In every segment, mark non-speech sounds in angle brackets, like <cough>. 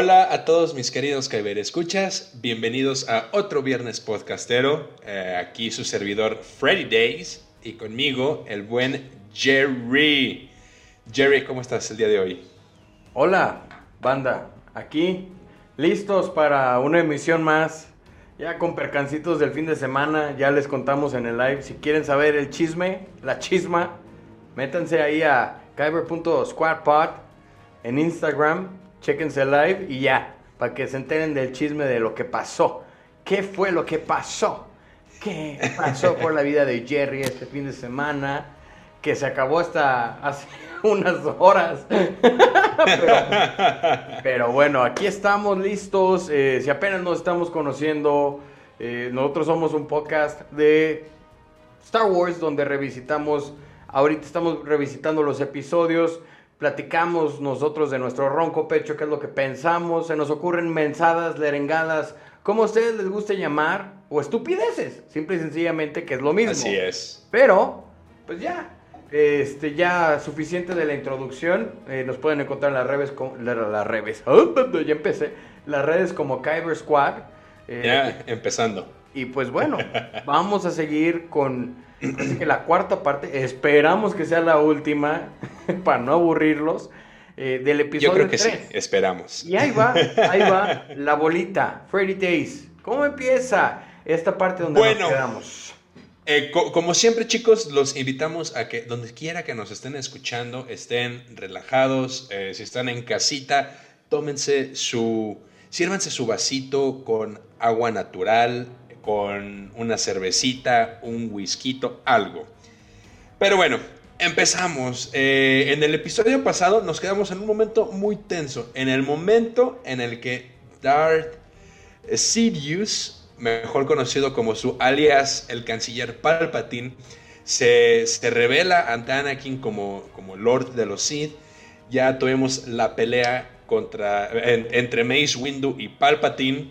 Hola a todos mis queridos Kyber Escuchas, bienvenidos a otro viernes podcastero. Eh, aquí su servidor Freddy Days y conmigo el buen Jerry. Jerry, ¿cómo estás el día de hoy? Hola, banda, aquí listos para una emisión más. Ya con percancitos del fin de semana, ya les contamos en el live. Si quieren saber el chisme, la chisma, métanse ahí a kyber.squadpod en Instagram Chéquense live y ya, para que se enteren del chisme de lo que pasó. ¿Qué fue lo que pasó? ¿Qué pasó por la vida de Jerry este fin de semana? Que se acabó hasta hace <laughs> unas horas. pero, bueno, aquí estamos listos. Eh, si apenas nos estamos conociendo, eh, nosotros somos un podcast de Star Wars donde revisitamos, ahorita estamos revisitando los episodios platicamos nosotros de nuestro ronco pecho, qué es lo que pensamos, se nos ocurren mensadas, lerengadas, como a ustedes les guste llamar, o estupideces, simple y sencillamente que es lo mismo. Así es. Pero, pues ya, este, ya suficiente de la introducción, eh, nos pueden encontrar en las redes, las redes, <laughs> ya empecé, las redes como Kyber Squad. Eh, ya, empezando. Y pues bueno, <laughs> vamos a seguir con Así que la cuarta parte, esperamos que sea la última, <laughs> para no aburrirlos, eh, del episodio Yo creo que sí, esperamos. Y ahí va, ahí va <laughs> la bolita, Freddy Days. ¿Cómo empieza esta parte donde nos quedamos? Eh, como siempre, chicos, los invitamos a que donde quiera que nos estén escuchando, estén relajados. Eh, si están en casita, tómense su. Sírvanse su vasito con agua natural, con una cervecita, un whisky, algo. Pero bueno, empezamos. Eh, en el episodio pasado nos quedamos en un momento muy tenso. En el momento en el que Darth Sidious, mejor conocido como su alias el canciller Palpatine, se, revela ante Anakin como, como Lord de los Sith. Ya tuvimos la pelea contra, entre Mace Windu y Palpatine.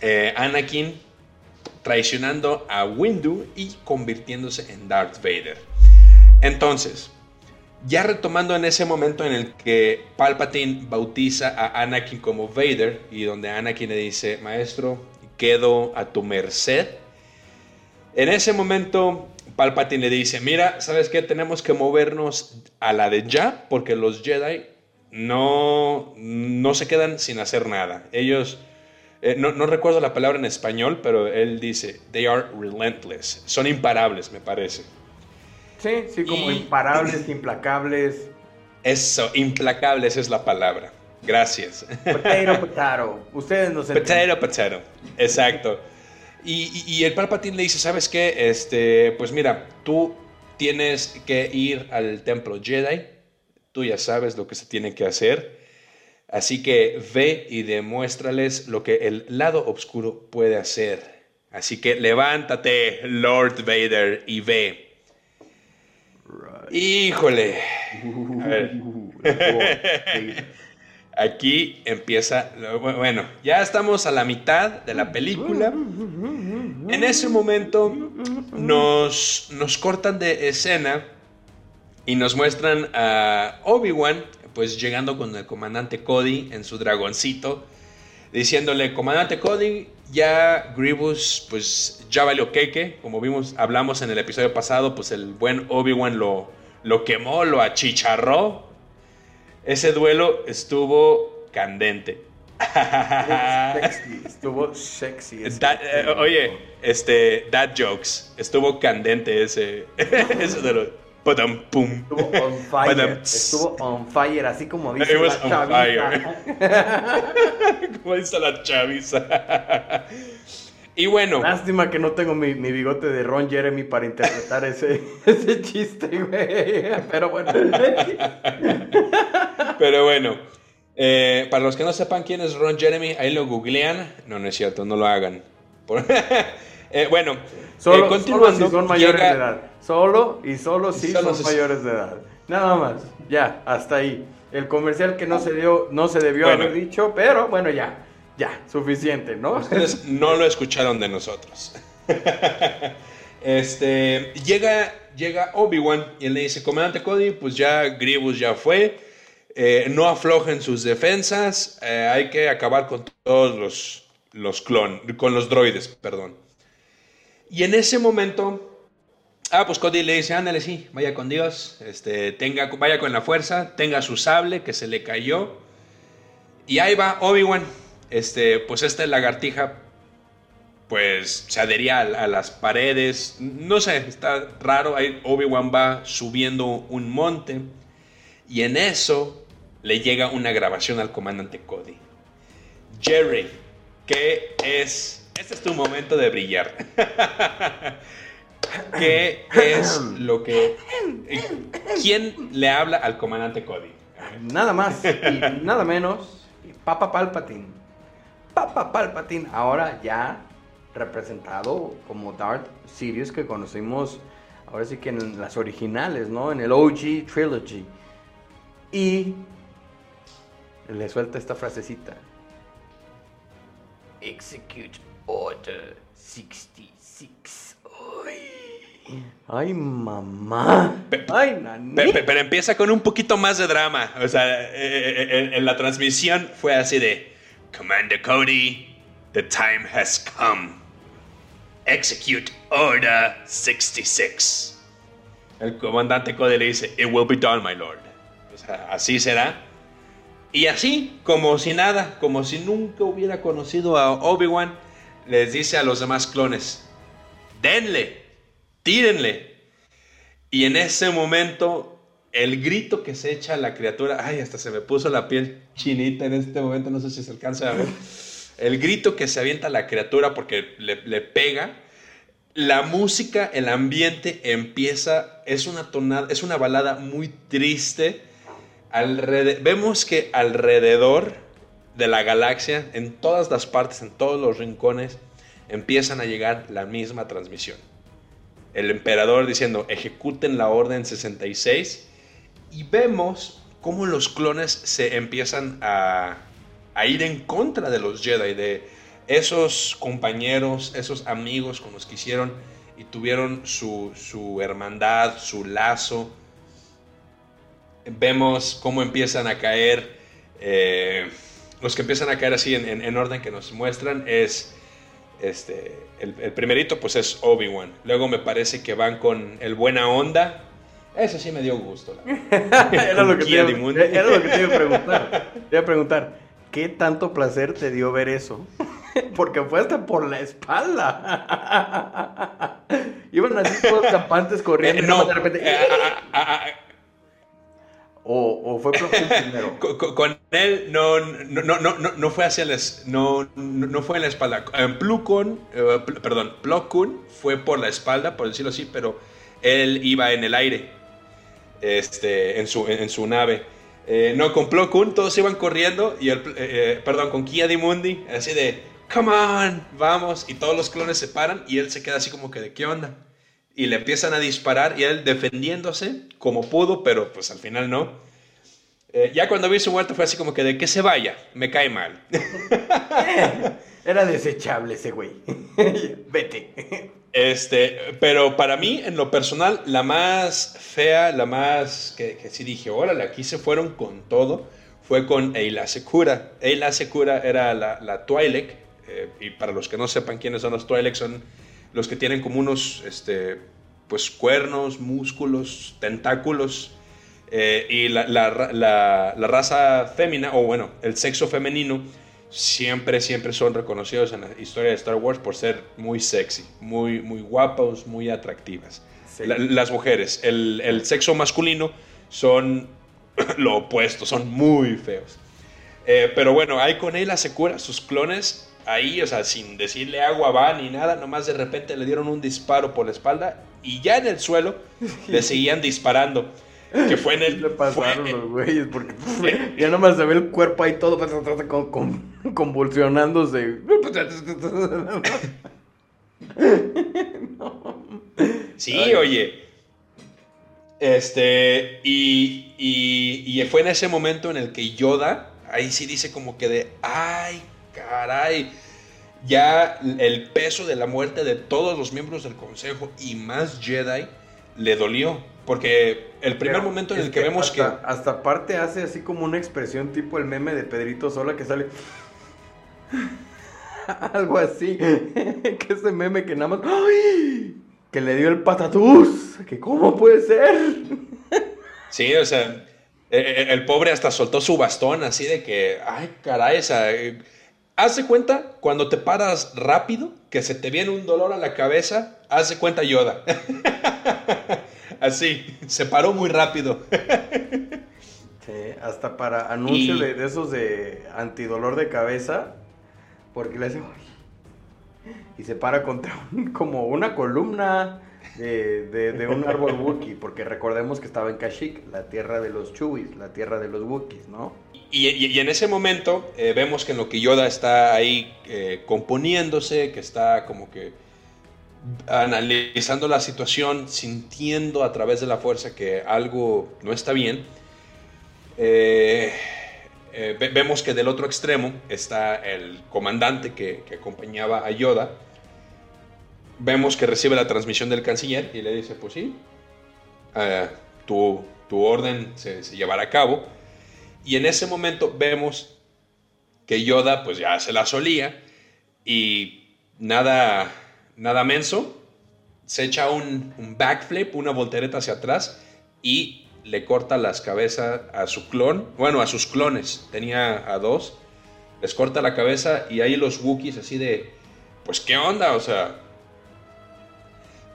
Eh, Anakin traicionando a Windu y convirtiéndose en Darth Vader. Entonces, ya retomando en ese momento en el que Palpatine bautiza a Anakin como Vader y donde Anakin le dice, maestro, quedo a tu merced. En ese momento Palpatine le dice, mira, ¿sabes qué? Tenemos que movernos a la de ya porque los Jedi no, no se quedan sin hacer nada. Ellos eh, no, recuerdo la palabra en español, pero él dice, they are relentless. Son imparables, me parece. Sí, sí, como imparables, <clears throat> implacables. Eso, implacables es la palabra. Gracias. Potato, <laughs> potato. Ustedes no se Potato, potato. Exacto. Y, y, el Palpatine le dice, ¿sabes qué? Este, pues mira, tú tienes que ir al templo Jedi. Tú ya sabes lo que se tiene que hacer. Así que ve y demuéstrales lo que el lado oscuro puede hacer. Así que levántate, Lord Vader, y ve. Híjole. Aquí empieza, bueno, ya estamos a la mitad de la película. En ese momento nos, nos cortan de escena y nos muestran a Obi-Wan pues llegando con el comandante Cody en su dragoncito, diciéndole, comandante Cody, ya Grievous, pues ya valió queque, como vimos, hablamos en el episodio pasado, pues el buen Obi-Wan lo, lo quemó, lo achicharró. Ese duelo estuvo candente. Estuvo sexy. Eh, oye, este, dad jokes. Estuvo candente ese, <laughs> ese duelo. Estuvo on <laughs> fire. Estuvo on fire, así como dice la chaviza. <laughs> como dice la chaviza. Y bueno. Lástima que no tengo mi, bigote de Ron Jeremy para interpretar ese, <laughs> ese chiste, güey. Pero bueno. Pero bueno. Eh, para los que no sepan quién es Ron Jeremy, ahí lo googlean. No, no es cierto, no lo hagan. Eh, bueno, solo, eh, solo si son mayores de edad. Solo y solo si son mayores de edad. Nada más. Ya, hasta ahí. El comercial que no se dio, no se debió haber dicho, pero bueno, ya. Ya, suficiente, ¿no? Ustedes <laughs> no lo escucharon de nosotros. <laughs> este, llega, llega Obi-Wan y le dice, comandante Cody, pues ya Grievous ya fue. eh, no aflojen sus defensas, eh, hay que acabar con todos los, los clon, con los droides, perdón. Y en ese momento, ah, pues Cody le dice, ándale, sí, vaya con Dios, este, tenga, vaya con la fuerza, tenga su sable que se le cayó. Y ahí va Obi-Wan, este, pues esta lagartija, pues se adhería a, a las paredes, no sé, está raro, ahí Obi-Wan va subiendo un monte. Y en eso le llega una grabación al comandante Cody. Jerry, ¿qué es? Este es tu momento de brillar. <laughs> ¿Qué es lo que... ¿Quién le habla al comandante Cody? Nada más y nada menos, Papa Palpatine. Papa Palpatine, ahora ya representado como Darth Sidious que conocimos ahora sí que en las originales, ¿no? En el OG Trilogy. Y le suelta esta frasecita. Execute Order 66. Ay, Ay mamá. Ay, nani. Pe- pe- Pero, empieza con un poquito más de drama. O sea, eh, eh, en, en la transmisión fue así de... Commander Cody, the time has come. Execute Order 66. El comandante Cody le dice, It will be done, my lord. O sea, así será. Y así, como si nada, como si nunca hubiera conocido a Obi-Wan, les dice a los demás clones, denle, tírenle. Y en ese momento, el grito que se echa la criatura, ay, hasta se me puso la piel chinita en este momento, no sé si se alcanza a ver. El grito que se avienta la criatura porque le, pega. La música, el ambiente empieza, es una tonada, es una balada muy triste. Vemos que alrededor de la galaxia, en todas las partes, en todos los rincones, empiezan a llegar la misma transmisión. El emperador diciendo, ejecuten la orden 66. Y vemos cómo los clones se empiezan a, a ir en contra de los Jedi, de esos compañeros, esos amigos con los que hicieron y tuvieron su, su hermandad, su lazo. Vemos cómo empiezan a caer, eh, los que empiezan a caer así en, en- en orden que nos muestran es, este, el, el primerito pues es Obi-Wan. Luego me parece que van con el Buena Onda. Ese sí me dio gusto. la <laughs> era, lo que te era lo que te iba a preguntar. Te iba a preguntar, ¿qué tanto placer te dio ver eso? Porque fue hasta por la espalda. <laughs> Iban así todos campantes corriendo Eh, no, de repente... eh, ah, ah, ah, o, o fue primero. Con él no, no, no, no, fue hacia la, es- no, no, fue en la espalda. Koon, eh, Pl- perdón, Plo Koon fue por la espalda, por decirlo así, pero él iba en el aire, este, en su, en, su nave. Eh, no, con Plo Koon todos iban corriendo y el, eh, eh, perdón, con Kia Dimundi, así de, come on, vamos, y todos los clones se paran y él se queda así como que de, ¿qué onda? Y le empiezan a disparar y él defendiéndose como pudo, pero pues al final no. Eh, ya cuando vi su muerte fue así como que de que se vaya, me cae mal. <laughs> Era desechable ese güey. <laughs> Vete. Este, pero para mí, en lo personal, la más fea, la más que, que sí dije, órale, aquí se fueron con todo, fue con Eila Secura. Eila Secura era la, la Twi'lek, eh, y para los que no sepan quiénes son los Twi'lek, son los que tienen como unos, este, pues cuernos, músculos, tentáculos, eh, y la, la la- la raza fémina, o bueno, el sexo femenino, siempre, siempre son reconocidos en la historia de Star Wars por ser muy sexy, muy, muy guapos, muy atractivas. Sí. La- las mujeres, el, el sexo masculino son <clears throat> lo opuesto, son muy feos. Eh, pero bueno, ahí con él se cura, sus clones, ahí, o sea, sin decirle agua va ni nada, nomás de repente le dieron un disparo por la espalda y ya en el suelo <laughs> le seguían disparando. <laughs> Que fue en el. Le pasaron fue- los güeyes porque ya nomás se ve el cuerpo ahí todo pues, con- con- <laughs> convulsionándose. <laughs> Sí, Ay. oye. Este, y, y, y fue en ese momento en el que Yoda, ahí sí dice como que de, ay, caray, ya el peso de la muerte de todos los miembros del consejo y más Jedi le dolió. Porque el primer momento en el que, vemos que... Hasta aparte hace así como una expresión tipo el meme de Pedrito Sola que sale... <laughs> Algo así. <laughs> que ese meme que nada más... ¡Ay! Que le dio el patatús. Que cómo puede ser. sí, o sea... E, e, el pobre hasta soltó su bastón así de que... Ay, caray, esa... Haz de cuenta cuando te paras rápido, que se te viene un dolor a la cabeza, haz de cuenta Yoda. <laughs> Así, se paró muy rápido. sí, hasta para anuncio de, esos de antidolor de cabeza, porque le hace... Y se para contra como una columna de, un árbol Wookiee, porque recordemos que estaba en Kashyyyk, la tierra de los Chewis, la tierra de los Wookiees, ¿no? Y, en ese momento eh, vemos que en lo que Yoda está ahí eh, componiéndose, que está como que analizando la situación, sintiendo a través de la fuerza que algo no está bien, eh, vemos que del otro extremo está el comandante que, acompañaba a Yoda. Vemos que recibe la transmisión del canciller y le dice, pues sí, tu, orden se, se llevará a cabo y en ese momento vemos que Yoda pues ya se la solía y nada, nada menso, se echa un, backflip, una voltereta hacia atrás y le corta las cabezas a su clon, bueno, a sus clones, tenía a dos, les corta la cabeza y ahí los Wookiees así de, pues qué onda, o sea...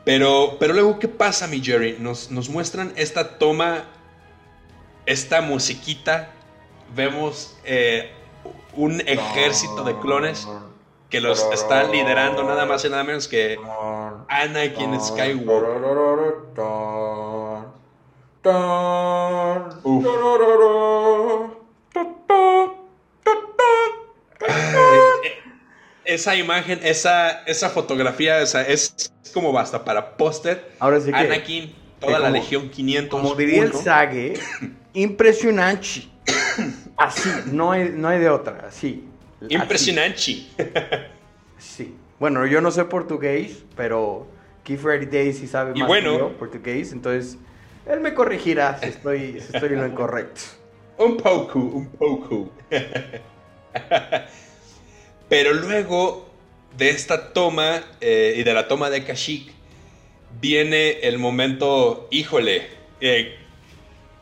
Pero, pero luego, ¿qué pasa, mi Jerry? Nos, nos muestran esta toma, esta musiquita. Vemos eh, un ejército de clones que los están liderando nada más y nada menos que Anakin Skywalker. esa imagen, esa, esa fotografía, esa, es como basta para póster. Anakin, toda la Legión 500. Como diría el Sage, impresionante. Así, no hay, no hay de otra, así. Impresionante. Sí. Bueno, yo no sé portugués, pero Keith Day sí sabe más que yo portugués, entonces él me corregirá si estoy, estoy en lo incorrecto. Un poco, un poco. Pero luego de esta toma eh, y de la toma de Kashyyyk, viene el momento, híjole, eh,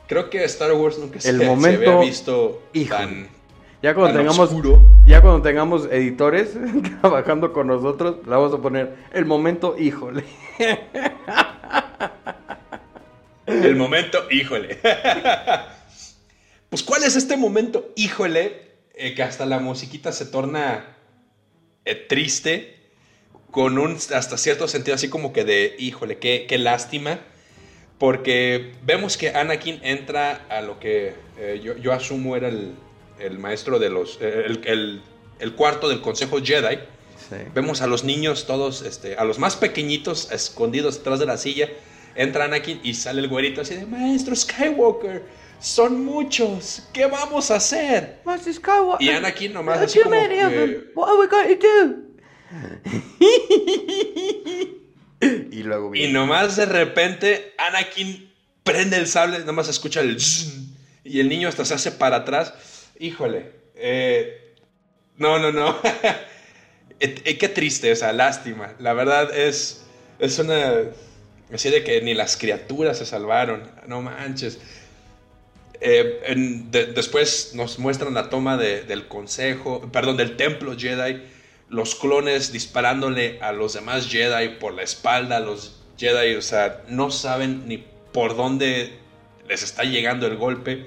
Creo que Star Wars nunca se, había visto tan, ya cuando tengamos ya cuando tengamos editores <laughs> trabajando con nosotros, le vamos a poner el momento, híjole. <laughs> El momento, híjole. Pues ¿cuál es este momento, híjole? Eh, que hasta la musiquita se torna eh, triste con un hasta cierto sentido así como que de, híjole, qué, qué lástima porque vemos que Anakin entra a lo que eh, yo, asumo era el, maestro de los. El, cuarto del Consejo Jedi. Vemos a los niños todos, este, a los más pequeñitos, escondidos detrás de la silla. Entra Anakin y sale el güerito así de: Maestro Skywalker, son muchos, ¿qué vamos a hacer? Maestro Skywalker. Y Anakin nomás así como que, What are we going to do? y luego Y nomás de repente Anakin prende el sable, nomás escucha el... Y el niño hasta se hace para atrás. Híjole. Eh, no, no, no. <laughs> Eh, qué triste, esa lástima. La verdad es, es una... Así de que ni las criaturas se salvaron. No manches. Eh, después nos muestran la toma del consejo, perdón, del templo Jedi los clones disparándole a los demás Jedi por la espalda, los Jedi, o sea, no saben ni por dónde les está llegando el golpe.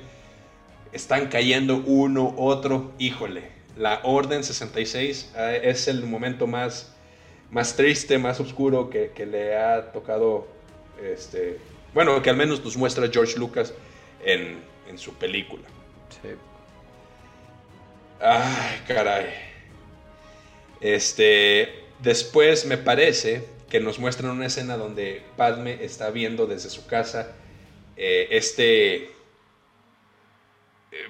Están cayendo uno, otro, híjole. La Orden 66 eh, es el momento más, más triste, más oscuro que, le ha tocado, este, bueno, que al menos nos muestra George Lucas en, en su película. Sí. Ay, caray. Este, después me parece que nos muestran una escena donde Padme está viendo desde su casa eh, este,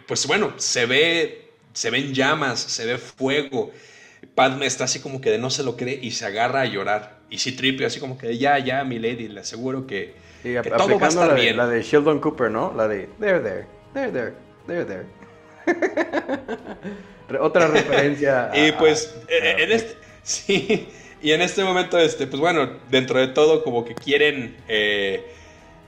pues bueno, se ve, se ven llamas, se ve fuego. Padme está así como que de no se lo cree y se agarra a llorar. y Citripio así como que ya, ya, mi lady, le aseguro que, Sí, que ap- todo va a aplicando estar la de, bien. la de Sheldon Cooper, ¿no? La de there, there, there, there, there, there. <laughs> Re- Otra referencia. <laughs> a- Y pues, a- eh, en este, <laughs> sí, y en este momento, este, pues bueno, dentro de todo, como que quieren eh,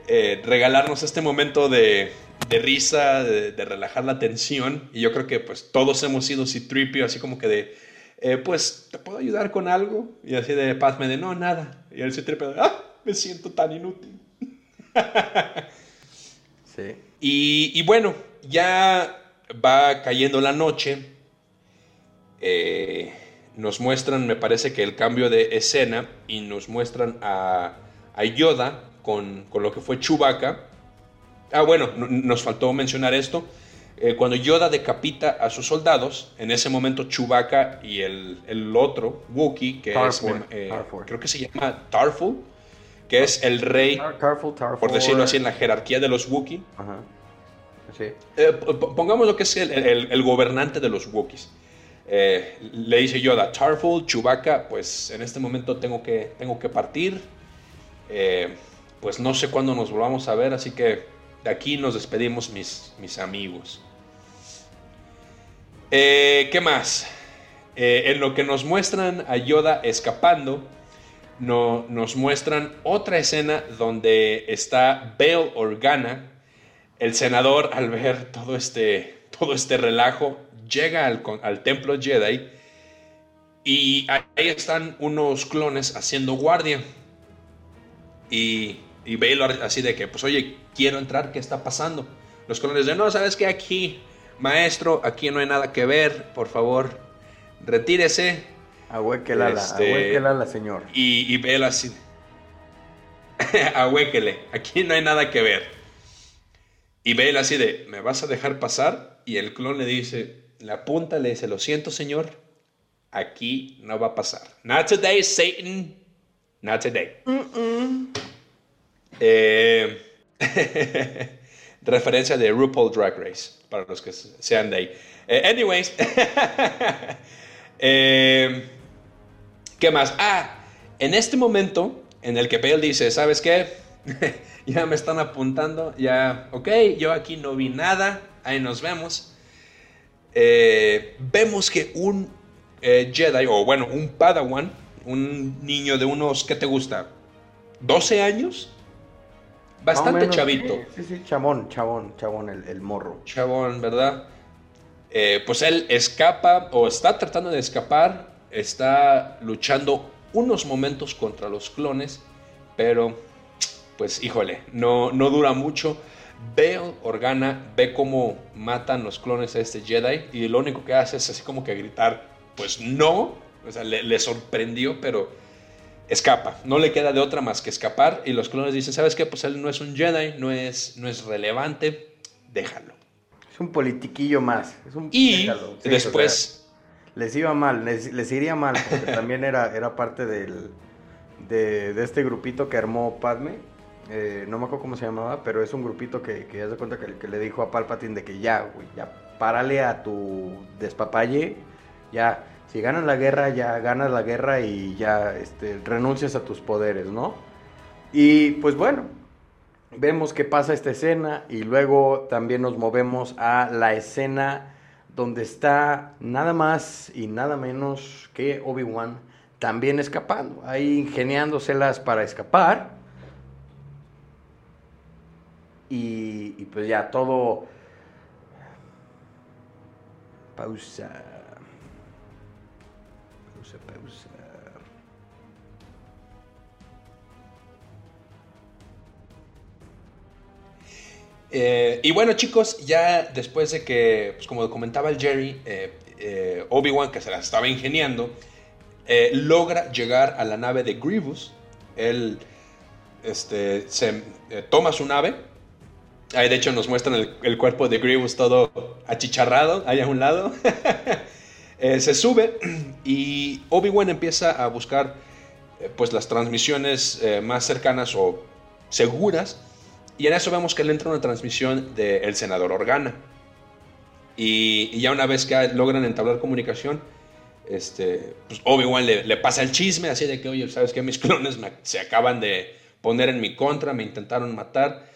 eh, regalarnos este momento de, de risa, de, de relajar la tensión. Y yo creo que pues todos hemos sido Citripio, así como que de, eh, pues, ¿te puedo ayudar con algo? Y así de Padme de, no, nada. Y el Citripio ah, me siento tan inútil. <laughs> Sí. Y, y bueno, ya va cayendo la noche. Eh, nos muestran, me parece que el cambio de escena y nos muestran a, a Yoda con, con lo que fue Chewbacca. Ah, bueno, nos faltó mencionar esto. Eh, cuando Yoda decapita a sus soldados, en ese momento Chewbacca y el, el otro, Wookiee, que Tarful, es, eh, creo que se llama Tarful, que es el rey, Tar- Tarful, Tarful. por decirlo así, en la jerarquía de los Wookiee. Ajá. Sí. Eh, pongamos lo que es el, el- el gobernante de los Wookiees. Le dice Yoda, Tarful, Chewbacca, pues en este momento tengo que, tengo que partir. Pues no sé cuándo nos volvamos a ver, así que de aquí nos despedimos mis, mis amigos. Eh, ¿Qué más? Eh, en lo que nos muestran a Yoda escapando, no- nos muestran otra escena donde está Bail Organa, el senador, al ver todo este, todo este relajo, llega al, al templo Jedi y ahí están unos clones haciendo guardia. Y, y Baylor así de que, pues oye, quiero entrar, ¿qué está pasando? Los clones de, no, ¿sabes qué? Aquí, maestro, aquí no hay nada que ver, por favor, retírese. Ahuéquela, la, Este- la señor. Y, y Bail así, <laughs> ahuéquele, aquí no hay nada que ver. Y Bail así de, ¿me vas a dejar pasar? Y el clon le dice, le apunta, le dice, lo siento señor, aquí no va a pasar. Not today, Satan. Not today. Eh, <laughs> referencia de RuPaul Drag Race, para los que sean de ahí. Eh, anyways, <laughs> eh, ¿qué más? Ah, en este momento en el que Bale dice, ¿sabes qué? <laughs> ya me están apuntando, ya, ok, yo aquí no vi nada, ahí nos vemos. Vemos que un Jedi, o bueno, un Padawan, un niño de unos, ¿qué te gusta? ¿12 años? Bastante menos, chavito. Sí, sí, chabón, chabón, chabón, el, el morro. Chabón, ¿verdad? Eh, pues él escapa o está tratando de escapar, está luchando unos momentos contra los clones, pero pues híjole, no, no dura mucho. Bail Organa ve cómo matan los clones a este Jedi y lo único que hace es así como que gritar, pues no, o sea, le, le sorprendió, pero escapa, no le queda de otra más que escapar y los clones dicen, ¿sabes qué? Pues él no es un Jedi, no es, no es relevante, déjalo. Es un politiquillo más. Es un, Y déjalo, sí, después, o sea, les iba mal, les, les iría mal, porque <laughs> también era, era parte del, de, de este grupito que armó Padme. Eh, no me acuerdo cómo se llamaba, pero es un grupito que, que ya se cuenta que, que le dijo a Palpatine de que ya, güey, ya párale a tu despapalle, ya, si ganas la guerra, ya ganas la guerra y ya este, renuncias a tus poderes, ¿no? Y pues bueno, vemos que pasa esta escena y luego también nos movemos a la escena donde está nada más y nada menos que Obi-Wan también escapando, ahí ingeniándoselas para escapar. Y, pues ya todo... Pausa, eh, y bueno chicos, ya después de que, pues como comentaba el Jerry, eh, eh, Obi-Wan que se la estaba ingeniando, logra llegar a la nave de Grievous. Él este, se, toma su nave. Ahí de hecho nos muestran el, el cuerpo de Grievous todo achicharrado, ahí a un lado. <laughs> Se sube y Obi-Wan empieza a buscar pues las transmisiones más cercanas o seguras. Y en eso vemos que le entra una transmisión del senador Organa. Y, ya una vez que logran entablar comunicación, este, pues Obi-Wan le, pasa el chisme, así de que, oye, ¿sabes qué? Mis <laughs> clones se acaban de poner en mi contra, me intentaron matar.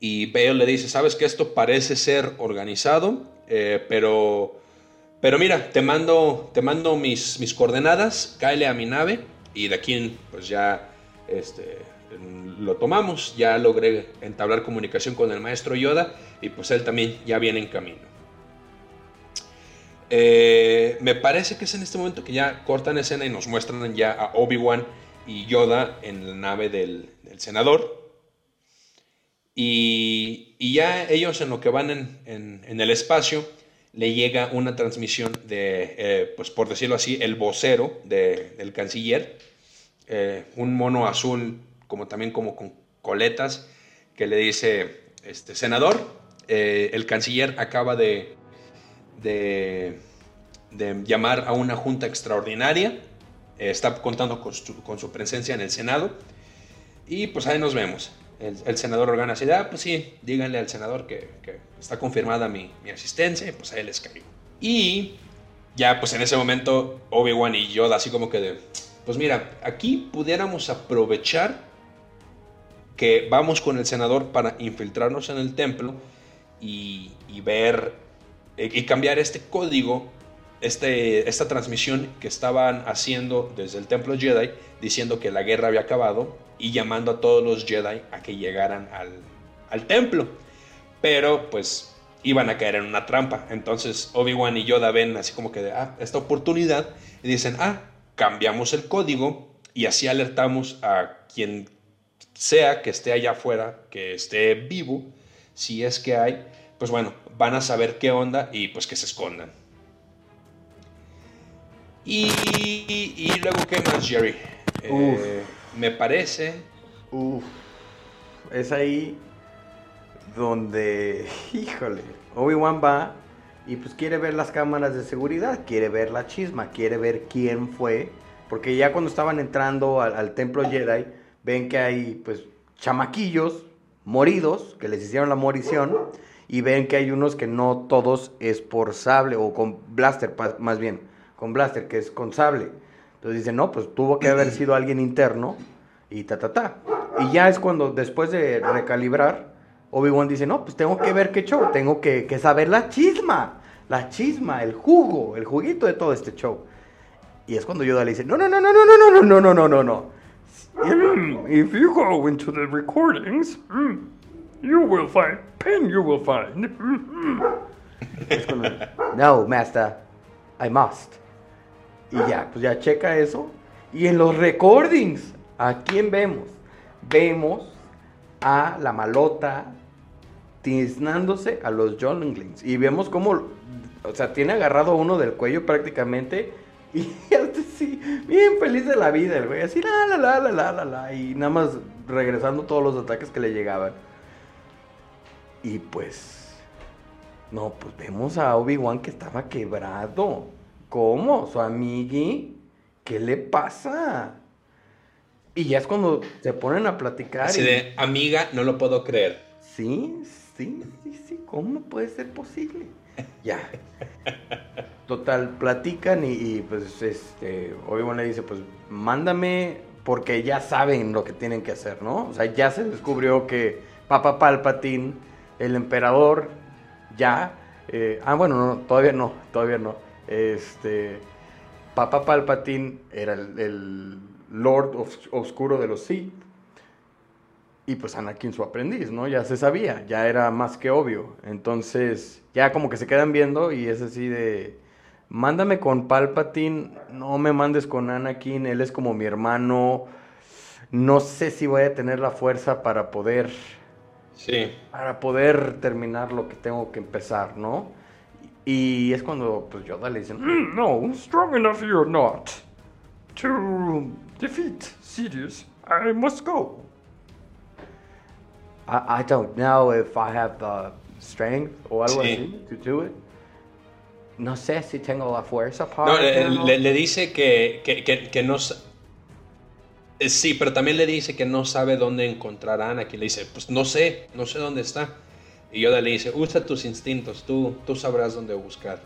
Y Bale le dice, ¿sabes que esto parece ser organizado? Eh, pero, pero mira, te mando, te mando mis, mis coordenadas, cáele a mi nave y de aquí pues ya este, lo tomamos, ya logré entablar comunicación con el maestro Yoda y pues él también ya viene en camino. Eh, me parece que es en este momento que ya cortan escena y nos muestran ya a Obi-Wan y Yoda en la nave del, senador. Y, ya ellos en lo que van en, el espacio, le llega una transmisión de, eh, pues por decirlo así, el vocero del canciller, eh, un mono azul, como también como con coletas, que le dice, este, senador, el canciller acaba de, de, llamar a una junta extraordinaria, eh, está contando con su, presencia en el Senado, y pues ahí nos vemos. El, senador Organa dice, ah, pues sí, díganle al senador que, está confirmada mi, asistencia, y pues ahí les caigo. Y ya pues en ese momento Obi-Wan y Yoda así como que de, pues mira, aquí pudiéramos aprovechar que vamos con el senador para infiltrarnos en el templo y, y ver eh, y cambiar este código, este, esta transmisión que estaban haciendo desde el templo Jedi, diciendo que la guerra había acabado y llamando a todos los Jedi a que llegaran al, templo. Pero pues iban a caer en una trampa. Entonces Obi-Wan y Yoda ven así como que, ah, esta oportunidad y dicen, ah, cambiamos el código y así alertamos a quien sea que esté allá afuera, que esté vivo, si es que hay, pues bueno, van a saber qué onda y pues que se escondan. Y, y luego, ¿qué más, Jerry? Eh, me parece... Uf, es ahí donde, <laughs> híjole, Obi-Wan va y pues quiere ver las cámaras de seguridad, quiere ver la chisma, quiere ver quién fue, porque ya cuando estaban entrando al, al templo Jedi, ven que hay pues chamaquillos moridos, que les hicieron la morición, y ven que hay unos que no todos es por sable o con blaster, más bien, con blaster, que es con sable. Entonces dicen, no, pues tuvo que haber sido alguien interno y ta, ta, ta. Y ya es cuando después de recalibrar, Obi-Wan dice, no, pues tengo que ver qué show, tengo que, que saber la chisma, la chisma, el jugo, el juguito de todo este show. Y es cuando Yoda le dice, no, no, no, no, no, no, no, no, no, no, no, no. If you go into the recordings, You will find. Pen you will find. no, master. I must. Y ya, pues ya checa eso. Y en los recordings, ¿a quién vemos? Vemos a la malota tiznándose a los Jonglings. Y vemos cómo, o sea, tiene agarrado uno del cuello prácticamente. Y <laughs> sí, bien feliz de la vida el güey. Así, la, la, la, la, la, la, la. Y nada más regresando todos los ataques que le llegaban. Y pues, no, pues vemos a Obi-Wan que estaba quebrado. ¿Cómo? Su amigui, ¿qué le pasa? Y ya es cuando se ponen a platicar. Así de, amiga, no lo puedo creer. Sí, sí, sí, sí, ¿cómo puede ser posible? ya. <laughs> Total, platican y, pues este, Obi-Wan le dice, pues mándame porque ya saben lo que tienen que hacer, ¿no? O sea, ya se descubrió que Papa Palpatine el emperador ya, eh, ah bueno, no, todavía no, todavía no, este, Papa Palpatine era el, Lord Oscuro de los Sith, y pues Anakin su aprendiz, ¿no? Ya se sabía, ya era más que obvio, entonces ya como que se quedan viendo y es así de, mándame con Palpatine, no me mandes con Anakin, él es como mi hermano, no sé si voy a tener la fuerza para poder Sí. Para poder terminar lo que tengo que empezar, ¿no? Y es cuando pues Yoda le dice, mm, no, strong enough you're not. To defeat Sidious, I must go. I, I don't know if I have the strength o algo así to do it. No sé si tengo la fuerza para... No, le, le, dice que, que, que, que no eh, sí, pero también le dice que no sabe dónde encontrar a Anakin. Le dice, pues no sé, no sé dónde está. Y Yoda le dice, usa tus instintos, tú, tú sabrás dónde buscar.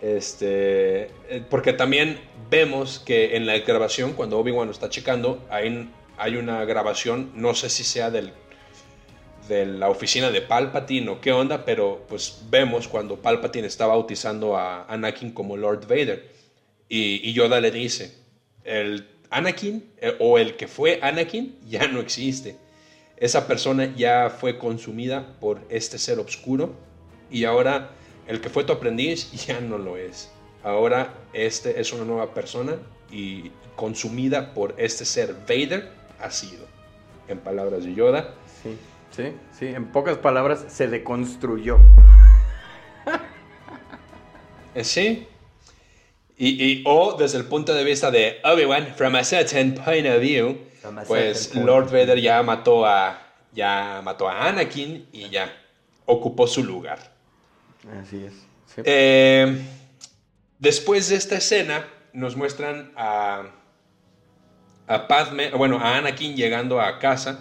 Este, eh, porque también vemos que en la grabación, cuando Obi-Wan lo está checando, hay, hay una grabación, no sé si sea del, de la oficina de Palpatine o qué onda, pero pues vemos cuando Palpatine está bautizando a Anakin como Lord Vader. Y, Yoda le dice, el Anakin eh, o el que fue Anakin <laughs> ya no existe. Esa persona ya fue consumida por este ser oscuro y ahora el que fue tu aprendiz <laughs> ya no lo es. Ahora este es una nueva persona y consumida por este ser Vader ha sido. En palabras de Yoda. Sí, sí, sí. En pocas palabras, se deconstruyó. Eh, sí. Y, o desde el punto de vista de Obi-Wan, from a certain point of view, pues Lord Vader ya mató a ya mató a Anakin y ya ocupó su lugar. Así es. Eh, después de esta escena, nos muestran a, a Padme, bueno, a Anakin llegando a casa.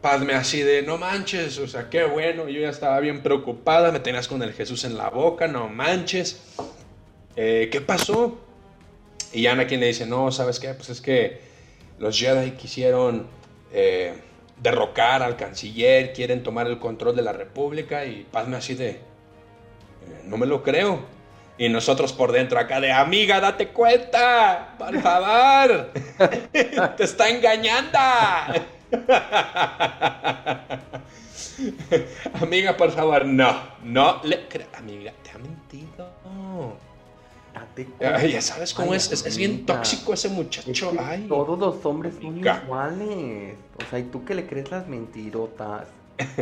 Padme así de, no manches, o sea, qué bueno, yo ya estaba bien preocupada, me tenías con el Jesús en la boca, no manches. Eh, ¿Qué pasó? Y Anakin le dice, no, ¿sabes qué? Pues es que los Jedi quisieron eh, derrocar al canciller, quieren tomar el control de la República y Padme así de, no me lo creo. Y nosotros por dentro acá de, amiga, date cuenta, por <laughs> te está engañando. <laughs> amiga, por favor, no, no le Amiga, te ha mentido. ya sabes cómo es, es, bien tóxico ese muchacho. todos los hombres son iguales. O sea, ¿y tú que le crees las mentirotas? <laughs>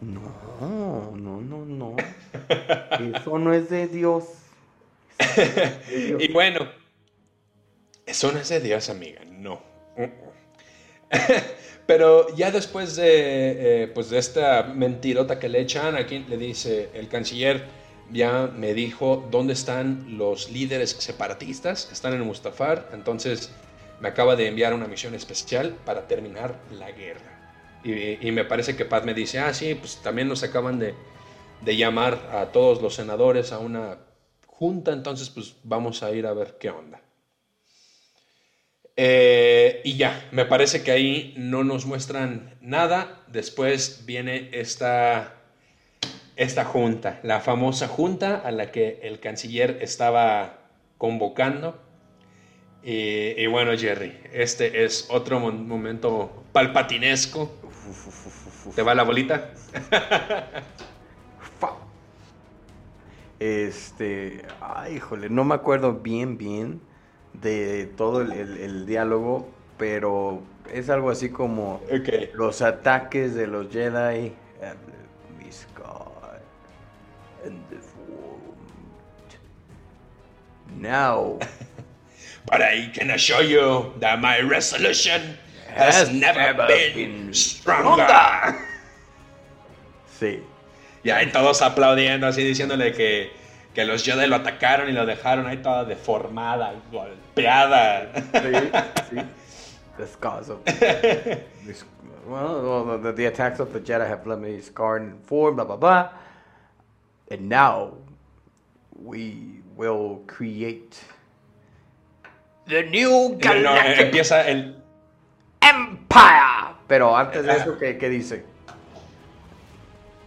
no, no, no, no. Eso no es de Dios. <laughs> y bueno, eso no es de Dios, amiga, no. <laughs> Pero ya después de, eh, pues de esta mentirota que le echan, aquí le dice el canciller, ya me dijo dónde están los líderes separatistas, están en Mustafar, entonces me acaba de enviar una misión especial para terminar la guerra. Y, me parece que Paz me dice, ah, sí, pues también nos acaban de, llamar a todos los senadores a una junta, entonces pues vamos a ir a ver qué onda. Eh, y ya, me parece que ahí no nos muestran nada. Después viene esta, esta junta, la famosa junta a la que el canciller estaba convocando. Y, y bueno, Jerry, este es otro momento palpatinesco ¿Te va la bolita? <laughs> este, ay, híjole, no me acuerdo bien, bien de todo el, diálogo, pero es algo así como los ataques de los Jedi Now. <laughs> But I can assure you that my resolution has, never, been, stronger. <laughs> Sí. Y ahí todos aplaudiendo, así diciéndole que, que los Jedi lo atacaron y lo dejaron ahí toda deformada, golpeada. Sí, sí. Because of this, well, the, the, attacks of the Jedi have left me scarred and form, blah blah blah. And now we will create the new galactic. No, empieza el Empire. Pero antes de eso, ¿qué, qué dice?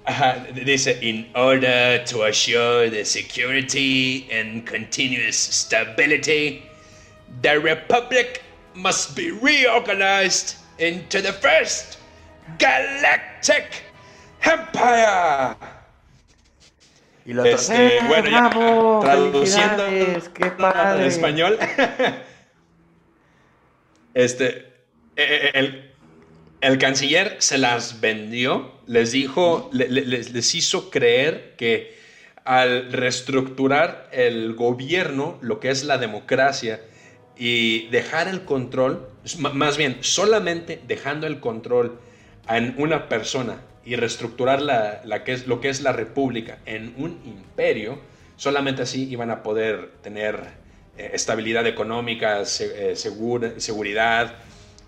Dice, in order to assure the security and continuous stability, the Republic must be reorganized into the first Galactic Empire. Y lo este, eh, bueno, ya, traduciendo al español, <laughs> este, el, el, canciller se las vendió, les dijo, les, hizo creer que al reestructurar el gobierno, lo que es la democracia, y dejar el control, más bien, solamente dejando el control en una persona y reestructurar la, lo que es la república en un imperio, solamente así iban a poder tener eh, estabilidad económica, eh, seguridad,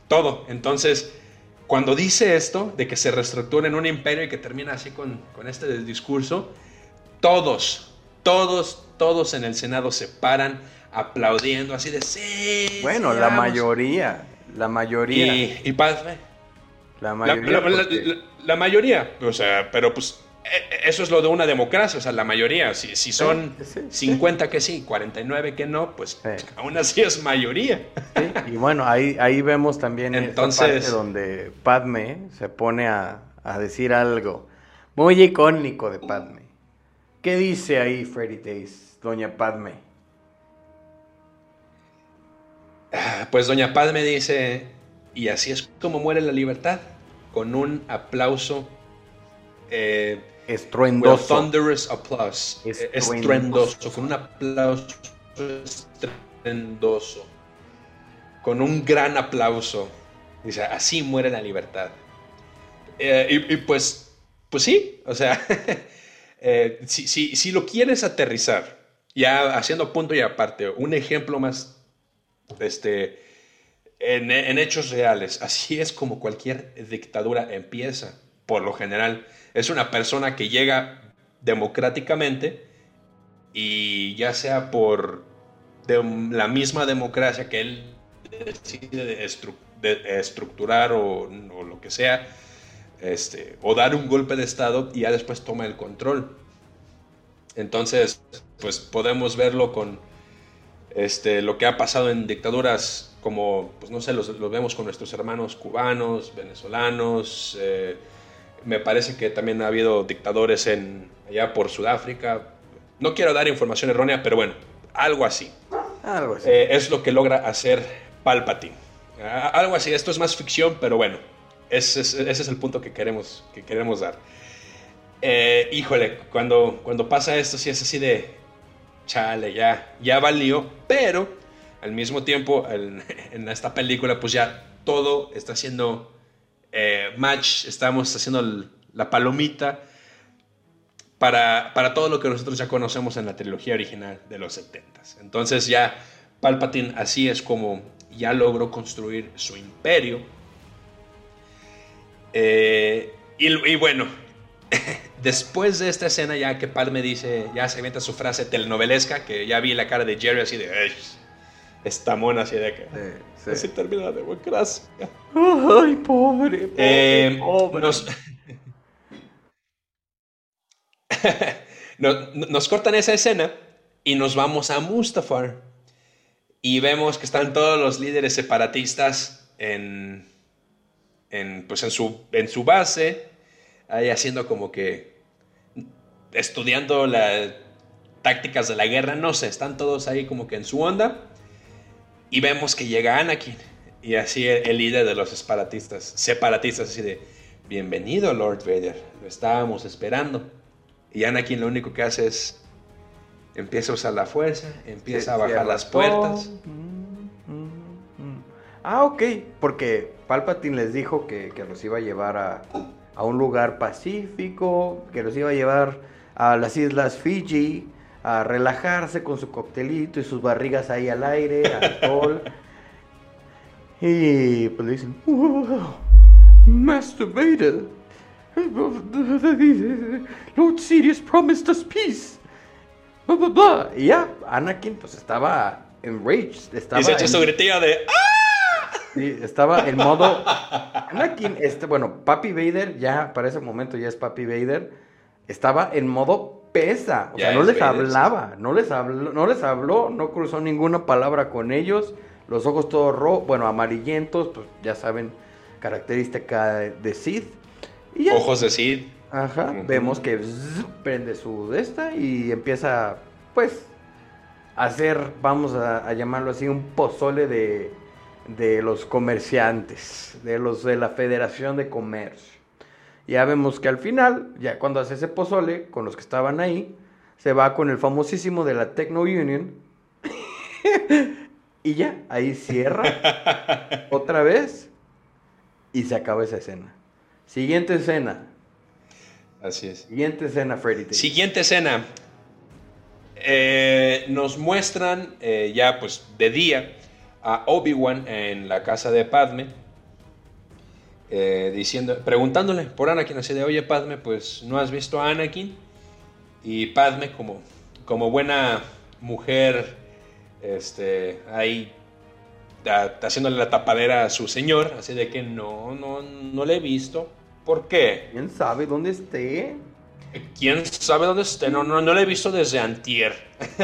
todo. Entonces, cuando dice esto, de que se reestructura en un imperio y que termina así con, con este discurso, todos, todos, todos en el Senado se paran aplaudiendo así de sí. Bueno, sí, la vamos". mayoría, la mayoría. Y, y Padme, la mayoría. la- la- porque- la- la mayoría, o sea, pero pues eso es lo de una democracia, o sea, la mayoría, si, si son Sí, sí, sí. 50 que sí, 49 que no, pues aún así es mayoría. Y bueno, ahí, ahí vemos también Entonces- parte donde Padme se pone a, a decir algo muy icónico de Padme. ¿Qué dice ahí Freddy Days, doña Padme? Pues doña Padme dice, y así es como muere la libertad, con un aplauso, eh, Estruendoso. thunderous applause, eh, Estruendoso. estruendoso, con un aplauso estruendoso, con un gran aplauso, dice, así muere la libertad. Eh, y, y pues, pues sí, o sea, <laughs> eh, si, si- si lo quieres aterrizar, ya haciendo punto y aparte, un ejemplo más, este, en, en hechos reales, así es como cualquier dictadura empieza, por lo general. Es una persona que llega democráticamente y ya sea por la misma democracia que él decide de estru- de estructurar o, lo que sea, este, o dar un golpe de Estado y ya después toma el control. Entonces, pues podemos verlo con este, lo que ha pasado en dictaduras como, pues no sé, los vemos con nuestros hermanos cubanos, venezolanos, eh, me parece que también ha habido dictadores en, allá por Sudáfrica. No quiero dar información errónea, pero bueno, algo así. Algo así. Eh, es lo que logra hacer Palpatine. Ah, algo así, esto es más ficción, pero bueno, ese es, ese es el punto que queremos, que queremos dar. Eh, híjole, cuando, cuando pasa esto, sí es así de, chale, ya, ya valió, pero al mismo tiempo, en, <laughs> en esta película, pues ya todo está haciendo eh, match, estamos haciendo la palomita para, para todo lo que nosotros ya conocemos en la trilogía original de los 70 Entonces ya Palpatine así es como ya logró construir su imperio. Eh, y, bueno, <laughs> después de esta escena ya que Padme dice, ya se avienta su frase telenovelesca, que ya vi la cara de Jerry así de, "Ey, esta mona así de que... Sí, sí. Así termina la democracia. Ay, pobre, pobre, Eh, pobre. nos, <laughs> nos, nos cortan esa escena y nos vamos a Mustafar. Y vemos que están todos los líderes separatistas en, en, pues en, su, en su base, ahí haciendo como que estudiando las tácticas de la guerra, no sé, están todos ahí como que en su onda. Y vemos que llega Anakin. Y así el, el líder de los separatistas, separatistas, así de, bienvenido Lord Vader, lo estábamos esperando. Y Anakin lo único que hace es, empieza a usar la fuerza, empieza a bajar las puertas. Mm, mm, mm. Ah, ok, porque Palpatine les dijo que, que los iba a llevar a, a un lugar pacífico, que los iba a llevar a las islas Fiji, a relajarse con su coctelito y sus barrigas ahí al aire, al sol. y pues le dicen, "Wow, Master Vader, Lord Sidious promised us peace. Blah, blah, blah. Y ya, Anakin pues estaba enraged. Estaba Y se echa en- su de, ¡ah! Sí, estaba en modo. Anakin, este, bueno, Papi Vader, ya para ese momento ya es Papi Vader. Estaba en modo pesa. O Ya sea, no es les hablaba. No les habló, no les habló, no cruzó ninguna palabra con ellos. Los ojos todos rojos, bueno, amarillentos, pues ya saben, característica de. Y ya. Ojos de Sid. Ajá, vemos que zzz, prende su de esta y empieza, pues, a hacer, vamos a, a llamarlo así, un pozole de, de los comerciantes, de los de la Federación de Comercio. Ya vemos que al final, ya cuando hace ese pozole, con los que estaban ahí, se va con el famosísimo de la Techno Union. <laughs> y ya, ahí cierra <laughs> otra vez y se acaba esa escena. Siguiente escena. Así es. Siguiente escena, Freddy. Siguiente escena. Eh, nos muestran eh, ya pues de día a Obi-Wan en la casa de Padme. Eh, diciendo, preguntándole por Anakin, así de, oye Padme, pues no has visto a Anakin. Y Padme, como, como buena mujer este, ahí haciéndole la tapadera a su señor, así de que no, no, no le he visto. ¿Por qué? ¿Quién sabe dónde esté? ¿Quién sabe dónde esté? No, no, no le he visto desde antier. <laughs>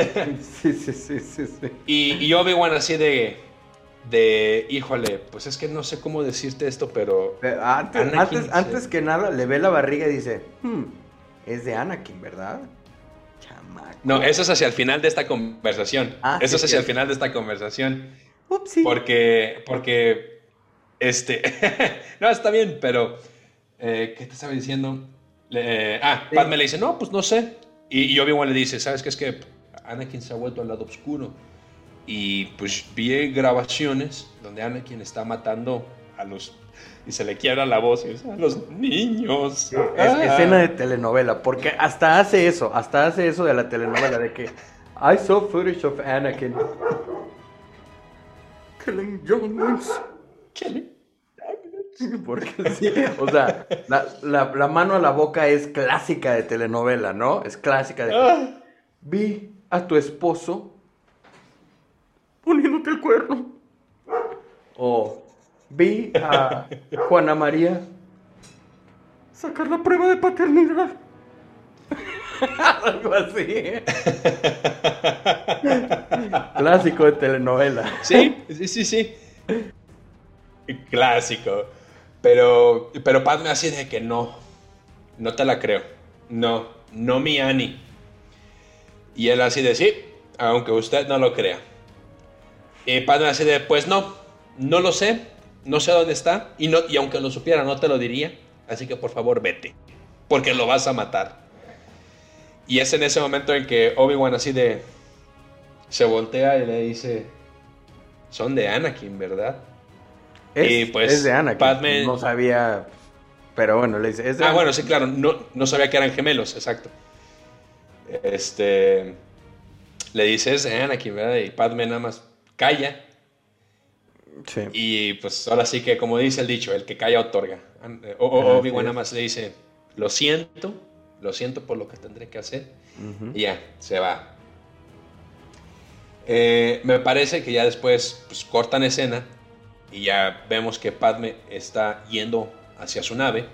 sí, sí, sí, sí, sí. Y, y Obi-Wan así de, de, híjole, pues es que no sé cómo decirte esto, pero... antes, antes, que nada, le ve la barriga y dice, hmm, es de Anakin, ¿verdad? Chamaco. No, eso es hacia el final de esta conversación. Ah, eso es hacia el final de esta conversación. Porque, porque, este, <laughs> no, está bien, pero, eh, ¿qué te estaba diciendo? ah, Padme le dice, no, pues no sé. Y, y Obi-Wan le dice, ¿sabes qué? Es que Anakin se ha vuelto al lado oscuro. Y pues vi grabaciones donde Anakin está matando a los... Y se le quiebra la voz y dice, a los niños. Es ah. escena de telenovela, porque hasta hace eso, hasta hace eso de la telenovela, de que I saw footage of Anakin killing young Killing porque sí, o sea, la, la, la, mano a la boca es clásica de telenovela, ¿no? Es clásica de... Ah. Vi a tu esposo poniéndote el cuerno. O vi a Juana María sacar la prueba de paternidad. <laughs> Algo así. Clásico de telenovela. Sí, sí, sí, sí. Clásico. Pero, pero Padme así de que no. No te la creo. No, no mi Annie. Y él así de sí, aunque usted no lo crea. Y Padme así de, pues no, no lo sé, no sé dónde está. Y, no, y aunque lo supiera, no te lo diría. Así que por favor, vete. Porque lo vas a matar. Y es en ese momento en que Obi-Wan así de... Se voltea y le dice... Son de Anakin, ¿verdad? Es, y pues, es de Anakin. No sabía... Pero bueno, le dice... ah, bueno, sí, claro. No, no sabía que eran gemelos, exacto. Este... Le dice, es de Anakin, ¿verdad? Y Padme nada más calla. Sí. Y pues ahora sí que, como dice el dicho, el que calla otorga. O, Obi-Wan nada más le dice, lo siento, lo siento por lo que tendré que hacer. Y ya, se va. Eh, me parece que ya después pues, cortan escena y ya vemos que Padme está yendo hacia su nave.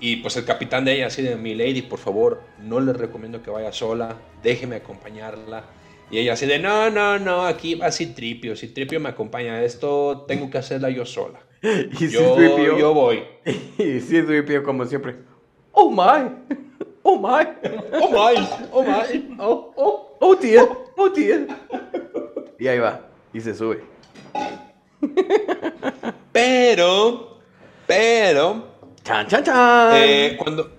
Y pues el capitán de ella, así de mi lady, por favor, no le recomiendo que vaya sola, déjeme acompañarla. Y ella así de, no, no, no, aquí va Citripio, Citripio me acompaña, esto tengo que hacerla yo sola. <laughs> y yo, yo voy. <laughs> Y Citripio como siempre, oh my, Oh my. <laughs> Oh my. Oh my. Oh, oh, oh dear. Oh dear. Y ahí va. Y se sube. Pero, pero. Chan, chan, chan. Eh, cuando,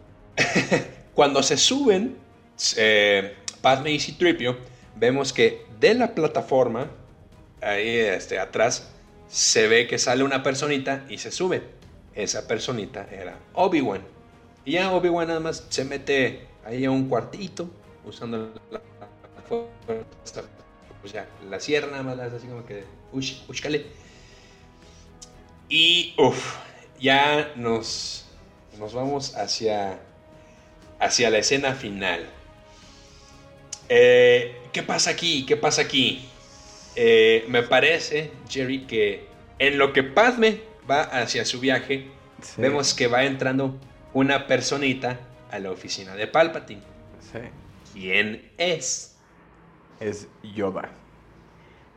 cuando se suben, eh, Padme y Citripio, vemos que de la plataforma, ahí este, atrás, se ve que sale una personita y se sube. Esa personita era Obi-Wan. Y ya Obi-Wan nada más se mete ahí a un cuartito, usando la, pues ya, la sierra nada más, así como que, ush, Y, uff, ya nos, nos vamos hacia, hacia la escena final. Eh, ¿Qué pasa aquí? ¿Qué pasa aquí? Eh, me parece, Jerry, que en lo que Padme va hacia su viaje, vemos que va entrando una personita a la oficina de Palpatine. Sí. ¿Quién es? Es Yoda.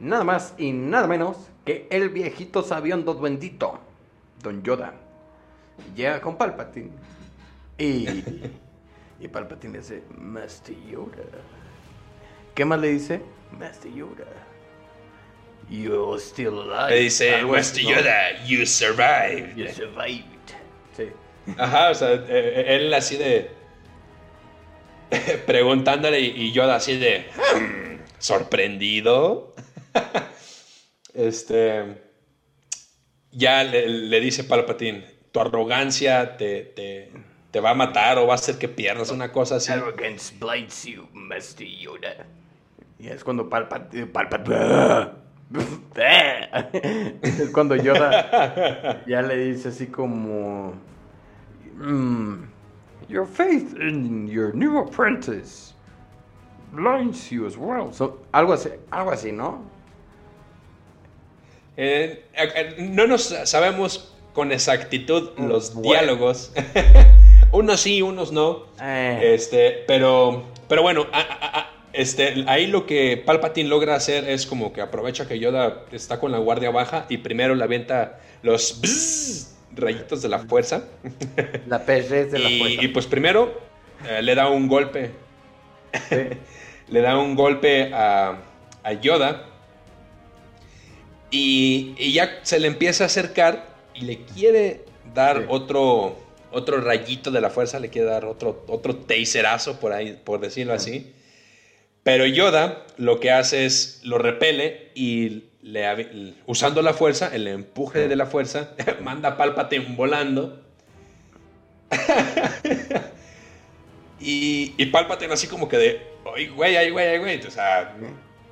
Nada más y nada menos que el viejito sabiondo bendito, Don Yoda. Llega con Palpatine. Y, <laughs> y Palpatine dice, Master Yoda. ¿Qué más le dice? Master Yoda. You're still alive. Le dice, Master Yoda, you survived. You survived. Sí. Ajá, o sea, eh, eh, él así de. <laughs> preguntándole y, yo así de. Hmm, sorprendido. <laughs> este. Ya le, dice Palpatine: tu arrogancia te, te, va a matar o va a hacer que pierdas una cosa así. Arrogance blights you, Master Yoda. Y es cuando Palpatine. Palpatine <laughs> es cuando Yoda ya le dice así como Mm, your faith in your new apprentice blinds you as well. So, algo, así, algo así, ¿no? Eh, eh, eh, no nos sabemos con exactitud Mm, los bueno. diálogos. <laughs> unos sí, unos no. Eh. Este, pero, pero bueno, a- a- a- este, ahí lo que Palpatine logra hacer es como que aprovecha que Yoda está con la guardia baja y primero le avienta los bzzz, rayitos de la fuerza. <laughs> La perrez de la y, fuerza. y pues primero eh, le da un golpe, Sí. <laughs> le da un golpe a, a Yoda y, y ya se le empieza a acercar y le quiere dar Sí. otro, otro rayito de la fuerza, le quiere dar otro, otro taserazo por ahí, por decirlo así. Pero Yoda lo que hace es lo repele y le, usando la fuerza, el empuje de la fuerza, <laughs> manda a Palpatine volando. <laughs> y, y Palpatine así como que de, ay güey, ay güey, ay güey. O sea,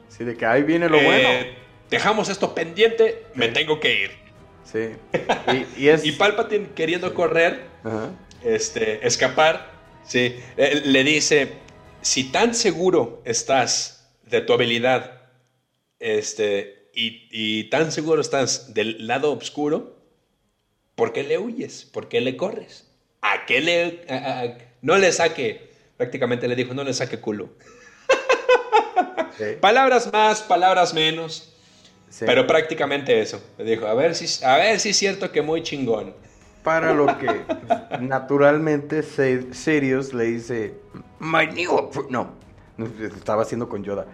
Sí, de que ahí viene lo eh, bueno. dejamos esto pendiente, me tengo que ir. Sí. Y, y es. <laughs> Y Palpatine queriendo correr, Ajá. este, escapar, sí, eh, le dice, si tan seguro estás de tu habilidad, este, y, y tan seguro estás del lado oscuro, ¿por qué le huyes? ¿Por qué le corres? ¿A qué le... a- a- a- no le saque, prácticamente le dijo, no le saque culo. <laughs> Sí, Palabras más, palabras menos, sí. pero prácticamente eso. Le dijo, a ver si, a ver si es cierto que muy chingón. Para lo que <laughs> naturalmente Sirius le dice, My new appr-" No, <laughs> estaba haciendo con Yoda.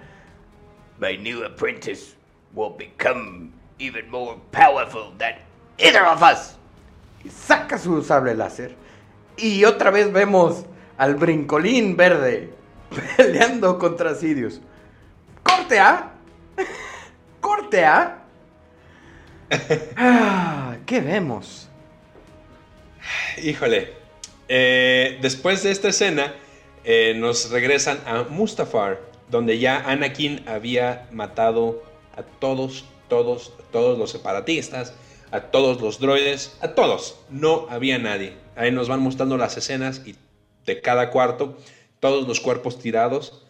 My new apprentice will become even more powerful than either of us. Y saca su sable láser. Y otra vez vemos al brincolín verde <laughs> peleando contra Sirius. ¡Corte A! <laughs> ¡Corte A! Ah, ¿Qué vemos? Híjole. Eh, después de esta escena, eh, nos regresan a Mustafar, donde ya Anakin había matado a todos, todos, todos los separatistas, a todos los droides, a todos. No había nadie. Ahí nos van mostrando las escenas y de cada cuarto, todos los cuerpos tirados.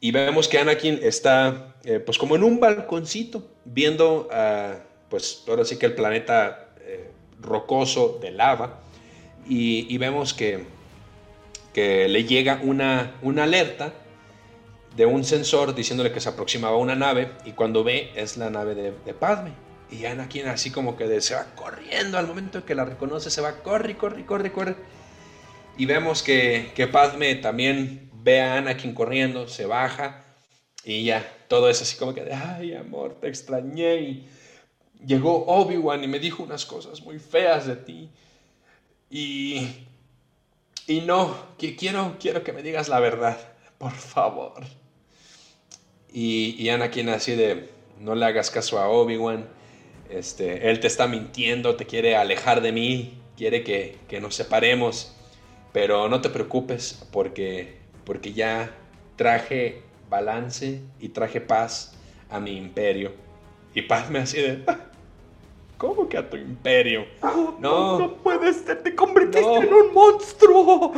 Y vemos que Anakin está, eh, pues como en un balconcito, viendo, ah, pues ahora sí que el planeta eh, rocoso de lava. Y, y vemos que, que le llega una, una alerta de un sensor diciéndole que se aproximaba una nave. Y cuando ve, es la nave de, de Padme. Y Anakin así como que se va corriendo al momento que la reconoce, se va, corre, corre, corre, corre. Y vemos que, que Padme también ve a Anakin corriendo, se baja y ya, todo es así como que, de, ay amor, te extrañé y llegó Obi-Wan y me dijo unas cosas muy feas de ti. Y, y no, que quiero, quiero que me digas la verdad, por favor. Y, y Anakin así de, no le hagas caso a Obi-Wan, este, él te está mintiendo, te quiere alejar de mí, quiere que, que nos separemos. Pero no te preocupes porque, porque ya traje balance y traje paz a mi imperio. Y paz me así de... "Ah, ¿Cómo que a tu imperio? No. no puede ser, te convertiste No. en un monstruo.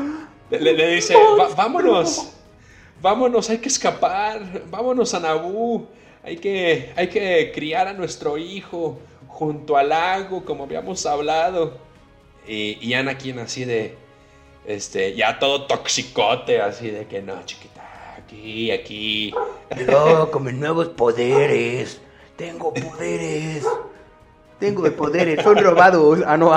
Le, le- le dice, "Va- vámonos, vámonos, hay que escapar, vámonos a Naboo, hay que, hay que criar a nuestro hijo junto al lago, como habíamos hablado. Y, y Anakin así de, este, ya todo toxicote, así de que no, chiquita, aquí, aquí. Yo con mis nuevos poderes. Tengo poderes. Tengo de poderes, son robados. Ah, no. <laughs>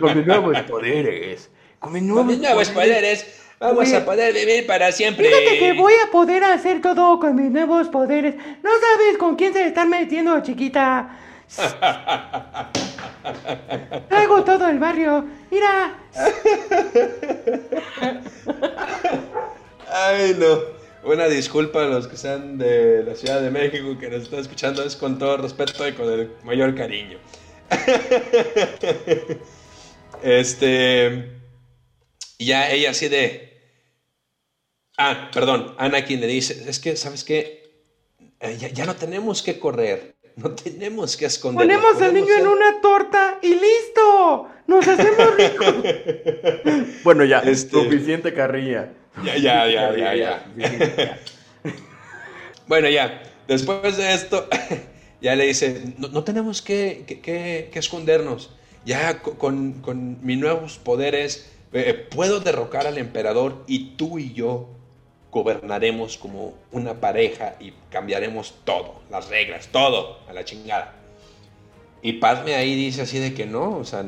Con mis nuevos poderes. Con mis Con nuevos mis nuevos poderes, vamos Oye. a poder vivir para siempre. Fíjate que voy a poder hacer todo con mis nuevos poderes. No sabes con quién se están metiendo, chiquita. <laughs> Traigo todo el barrio. Mira. Ay, no. Una disculpa a los que sean de la Ciudad de México que nos están escuchando. Es con todo respeto y con el mayor cariño. <laughs> este. Y ya ella así de. Ah, perdón. Anakin le dice: Es que, ¿sabes qué? Eh, ya, ya no tenemos que correr. No tenemos que escondernos. Ponemos al niño en una torta y listo. Nos hacemos ricos. <laughs> Bueno, ya, Este- suficiente carrilla. Ya, ya, ya, ya, ya. <laughs> Bueno, ya, después de esto, <laughs> ya le dice, no, no tenemos que, que- que- que escondernos. Ya co- con, con mis nuevos poderes eh, puedo derrocar al emperador y tú y yo gobernaremos como una pareja y cambiaremos todo, las reglas, todo, a la chingada. Y Padme ahí dice así de que no, o sea,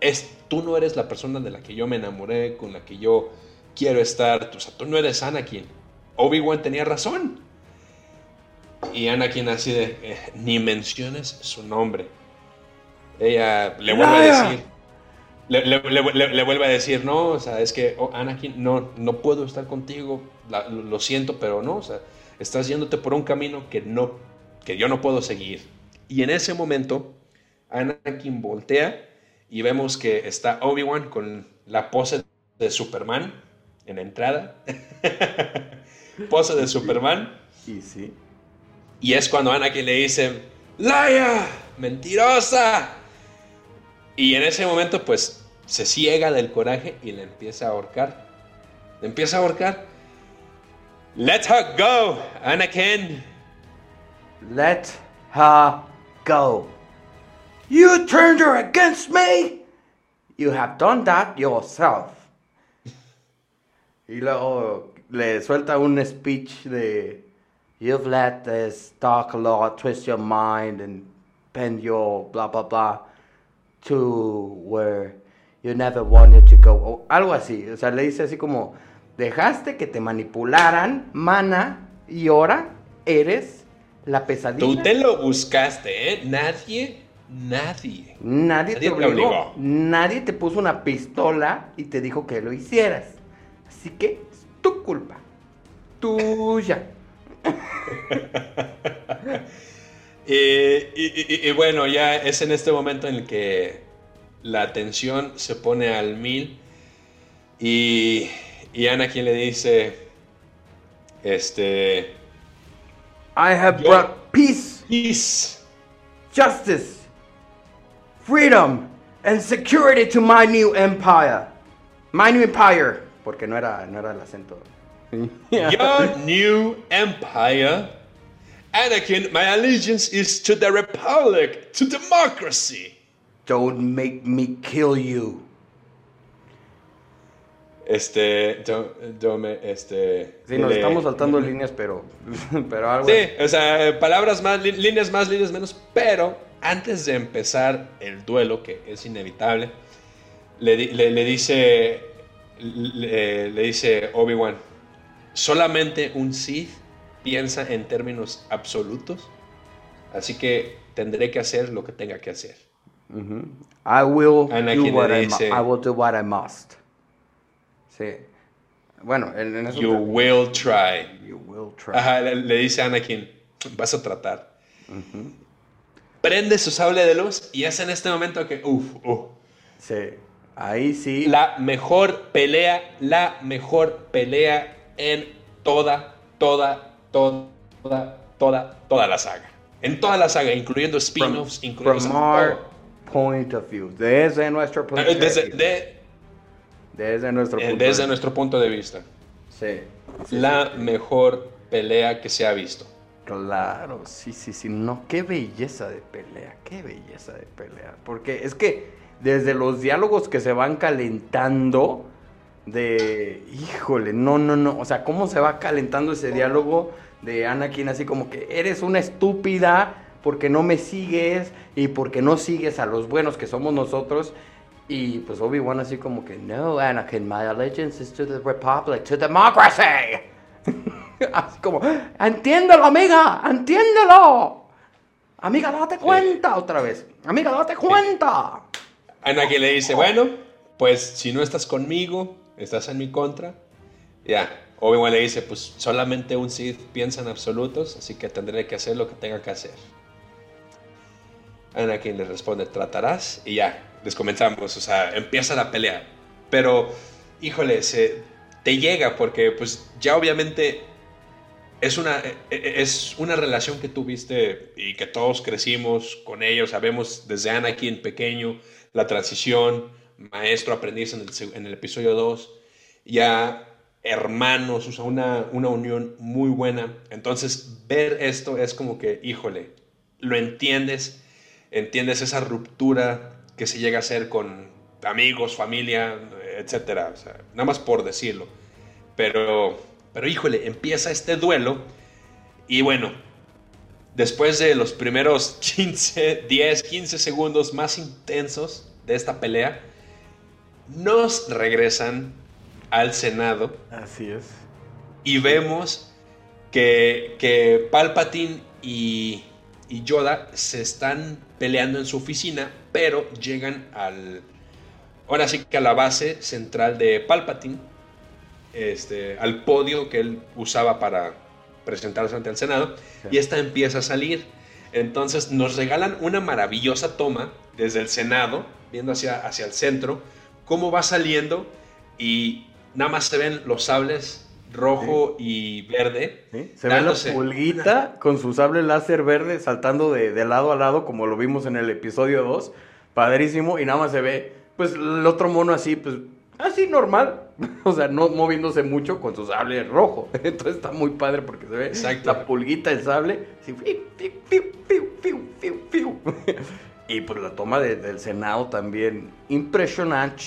es, tú no eres la persona de la que yo me enamoré, con la que yo quiero estar, o sea, tú no eres Anakin. Obi-Wan tenía razón. Y Anakin así de, eh, ni menciones su nombre. Ella le vuelve a decir, le, le- le- le- le vuelve a decir, no, o sea, es que oh, Anakin, no, no puedo estar contigo, la- lo siento, pero no, o sea, estás yéndote por un camino que no, que yo no puedo seguir. Y en ese momento, Anakin voltea y vemos que está Obi-Wan con la pose de Superman en la entrada. <laughs> pose de Superman. Y sí. Y es cuando Anakin le dice, ¡Laia! ¡Mentirosa! Y en ese momento, pues, se ciega del coraje y le empieza a ahorcar. Le empieza a ahorcar. ¡Let her go, Anakin! Let her go. You turned her against me. You have done that yourself. Y luego le suelta un speech de You've let this dark lord twist your mind and bend your blah blah blah to where you never wanted to go. O algo así. O sea, le dice así como dejaste que te manipularan, mana, y ahora eres la pesadilla. Tú te lo buscaste, ¿eh? Nadie, nadie. Nadie, Nadie te te obligó. Nadie te puso una pistola y te dijo que lo hicieras. Así que es tu culpa. Tuya. <laughs> Eh, y, y- y bueno, ya es en este momento en el que la tensión se pone al mil y, y Anakin le dice, este, I have Yo- brought peace, peace, justice, freedom, and security to my new empire. My new empire. Porque no era, no era el acento. <laughs> your new empire. Anakin, my allegiance is to the republic, to democracy. Don't make me kill you. Este, do- dome- este. Sí, nos le- estamos saltando líneas, pero, <laughs> pero algo. Sí, o sea, palabras más, líneas más, líneas menos, pero antes de empezar el duelo, que es inevitable, le, le- le dice, le, le dice Obi-Wan, solamente un Sith piensa en términos absolutos, así que tendré que hacer lo que tenga que hacer. Ujú. I will Anakin do what I, dice- I will do what I must. Sí. Bueno, en, en eso You will try. you will try. Ajá, le, le dice a Anakin, vas a tratar. Prende su sable de luz y es en este momento que, uff, uff. Sí. Ahí sí. La mejor pelea, la mejor pelea en toda, toda, toda, toda, toda la saga. En toda la saga, incluyendo spin-offs, incluyendo From our point of view. Desde nuestro punto Eh, de Desde, vista. de- Desde nuestro eh, punto desde de nuestro punto de vista. Sí. sí, La sí. mejor pelea que se ha visto. Claro, sí, sí, sí. No, qué belleza de pelea, qué belleza de pelea. Porque es que desde los diálogos que se van calentando, de, híjole, no, no, no. O sea, cómo se va calentando ese diálogo de Anakin así como que eres una estúpida porque no me sigues y porque no sigues a los buenos que somos nosotros. Y pues Obi-Wan así como que, no, Anakin, my allegiance is to the Republic, to democracy. <laughs> Así como, entiéndelo, amiga, entiéndelo. Amiga, date cuenta otra vez. Amiga, date cuenta. Anakin le dice, bueno, pues si no estás conmigo, estás en mi contra. Ya, Obi-Wan le dice, pues solamente un Sith piensa en absolutos, así que tendré que hacer lo que tenga que hacer. Anakin le responde, tratarás, y ya, les comenzamos, o sea, empieza la pelea. Pero, híjole, se, te llega porque pues ya obviamente es una, e- e- es una relación que tuviste y que todos crecimos con ellos, sabemos desde Anakin pequeño, la transición, maestro, aprendiz en el, seg- en el episodio 2, ya hermanos, o sea, una, una unión muy buena. Entonces, ver esto es como que, híjole, lo entiendes, entiendes esa ruptura que se llega a hacer con amigos, familia, etcétera. O sea, nada más por decirlo. Pero, pero híjole, empieza este duelo y bueno, después de los primeros 15, 10, 15 segundos más intensos de esta pelea, nos regresan al Senado. Así es. Y vemos que, que Palpatine y, y Yoda se están peleando en su oficina, pero llegan al. Ahora sí que a la base central de Palpatine, este, al podio que él usaba para presentarse ante el Senado, y esta empieza a salir. Entonces nos regalan una maravillosa toma desde el Senado, viendo hacia, hacia el centro, cómo va saliendo y nada más se ven los sables rojo y verde. ¿Sí? Se ve la dándose pulguita con su sable láser verde saltando de, de lado a lado, como lo vimos en el episodio 2. Padrísimo. Y nada más se ve, pues, el otro mono así, pues, así normal. <laughs> O sea, no moviéndose mucho con su sable rojo. <laughs> Entonces está muy padre porque se ve Exacto. la pulguita del sable. así. <laughs> Y pues la toma de- del Senado también impresionante.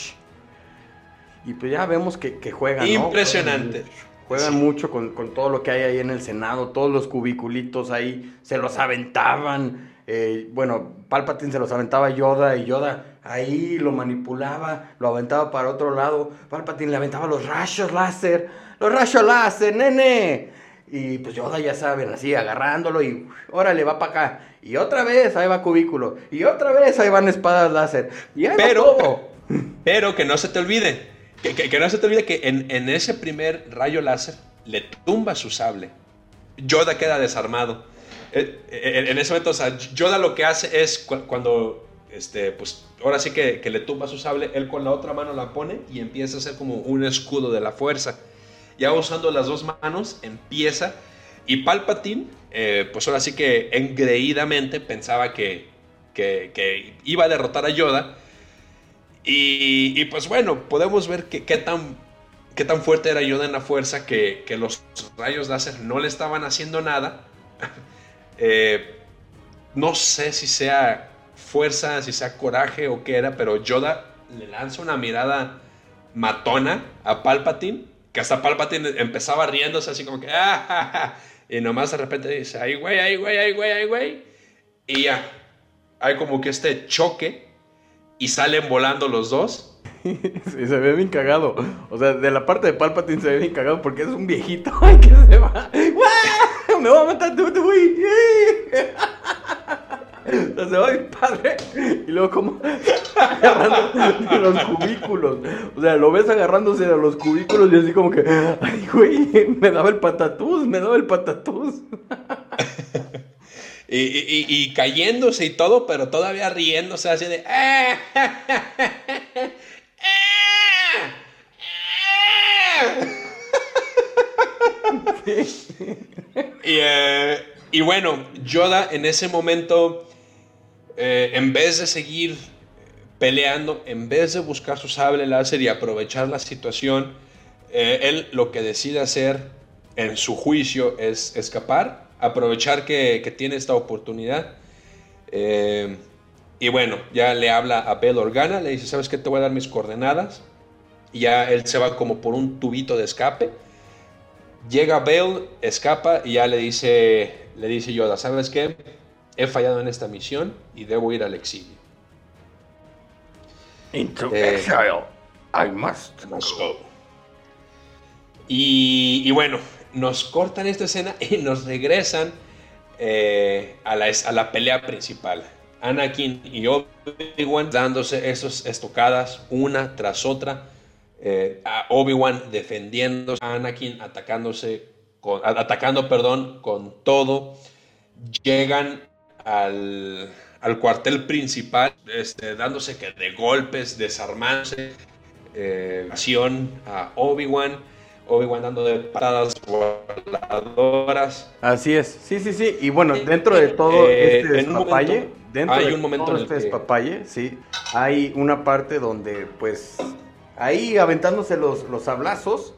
Y pues ya vemos que, que juegan. ¿no? Impresionante. Juegan Sí. mucho con, con todo lo que hay ahí en el Senado, todos los cubiculitos ahí, se los aventaban. eh, bueno, Palpatine se los aventaba Yoda y Yoda ahí lo manipulaba, lo aventaba para otro lado. Palpatine le aventaba los rayos láser, los rayos láser, nene. Y pues Yoda ya saben, así agarrándolo y órale, va para acá. Y otra vez ahí va cubículo. Y otra vez ahí van espadas láser. Y ahí va Pero- todo. <laughs> Pero que no se te olvide, que, que- que no se te olvide que en, en ese primer rayo láser le tumba su sable. Yoda queda desarmado. Eh, eh, En ese momento, o sea, Yoda lo que hace es cu- cuando, este, pues, ahora sí que, le tumba su sable, él con la otra mano la pone y empieza a hacer como un escudo de la fuerza. Ya usando las dos manos, empieza. Y Palpatine, eh, pues ahora sí que engreídamente pensaba que, que, iba a derrotar a Yoda. Y, pues bueno, podemos ver qué, tan, qué tan fuerte era Yoda en la fuerza que, que los rayos láser no le estaban haciendo nada. <laughs> Eh, no sé si sea fuerza, si sea coraje o qué era, pero Yoda le lanza una mirada matona a Palpatine, que hasta Palpatine empezaba riéndose así como que, "Ah, ja, ja", y nomás de repente dice, ay güey, ay güey, ay güey, ay güey, y ya, hay como que este choque y salen volando los dos. <laughs> Sí, se ve bien cagado. O sea, de la parte de Palpatine se ve bien cagado porque es un viejito <laughs> que se va. <laughs> Me voy a matar, tú, güey. Va bien padre. Y luego como <laughs> agarrando de los cubículos. O sea, lo ves agarrándose de los cubículos y así como que, ay, güey, me daba el patatús, me daba el patatús. <laughs> Y, y- cayéndose y todo, pero todavía riéndose así de... "Ah, ja, ja, ja, ja, ah, ah". y, eh, y bueno, Yoda en ese momento, eh, en vez de seguir peleando, en vez de buscar su sable láser y aprovechar la situación, eh, él lo que decide hacer en su juicio es escapar, aprovechar que, que tiene esta oportunidad. Eh, y bueno, ya le habla a Bell Organa, le dice, ¿sabes qué? Te voy a dar mis coordenadas. Y ya él se va como por un tubito de escape. Llega Bell, escapa y ya le dice, le dice Yoda, ¿sabes qué? He fallado en esta misión y debo ir al exilio. Into Eh, exile, I must Must go. Y, y bueno, nos cortan esta escena <laughs> y nos regresan eh, a, la, a la pelea principal. Anakin y Obi-Wan dándose esas estocadas una tras otra. Eh, a Obi-Wan defendiendo, Anakin atacándose, con- a- atacando, perdón, con todo. Llegan al, al cuartel principal, este, dándose que de golpes, desarmándose eh, acción a Obi-Wan, Obi-Wan dando de patadas voladoras. Así es, sí, sí, sí. Y bueno, dentro de todo Eh, este despapalle, momento- dentro hay de un momento todo en el este que- despapalle, sí, hay una parte donde pues ahí aventándose los, los sablazos,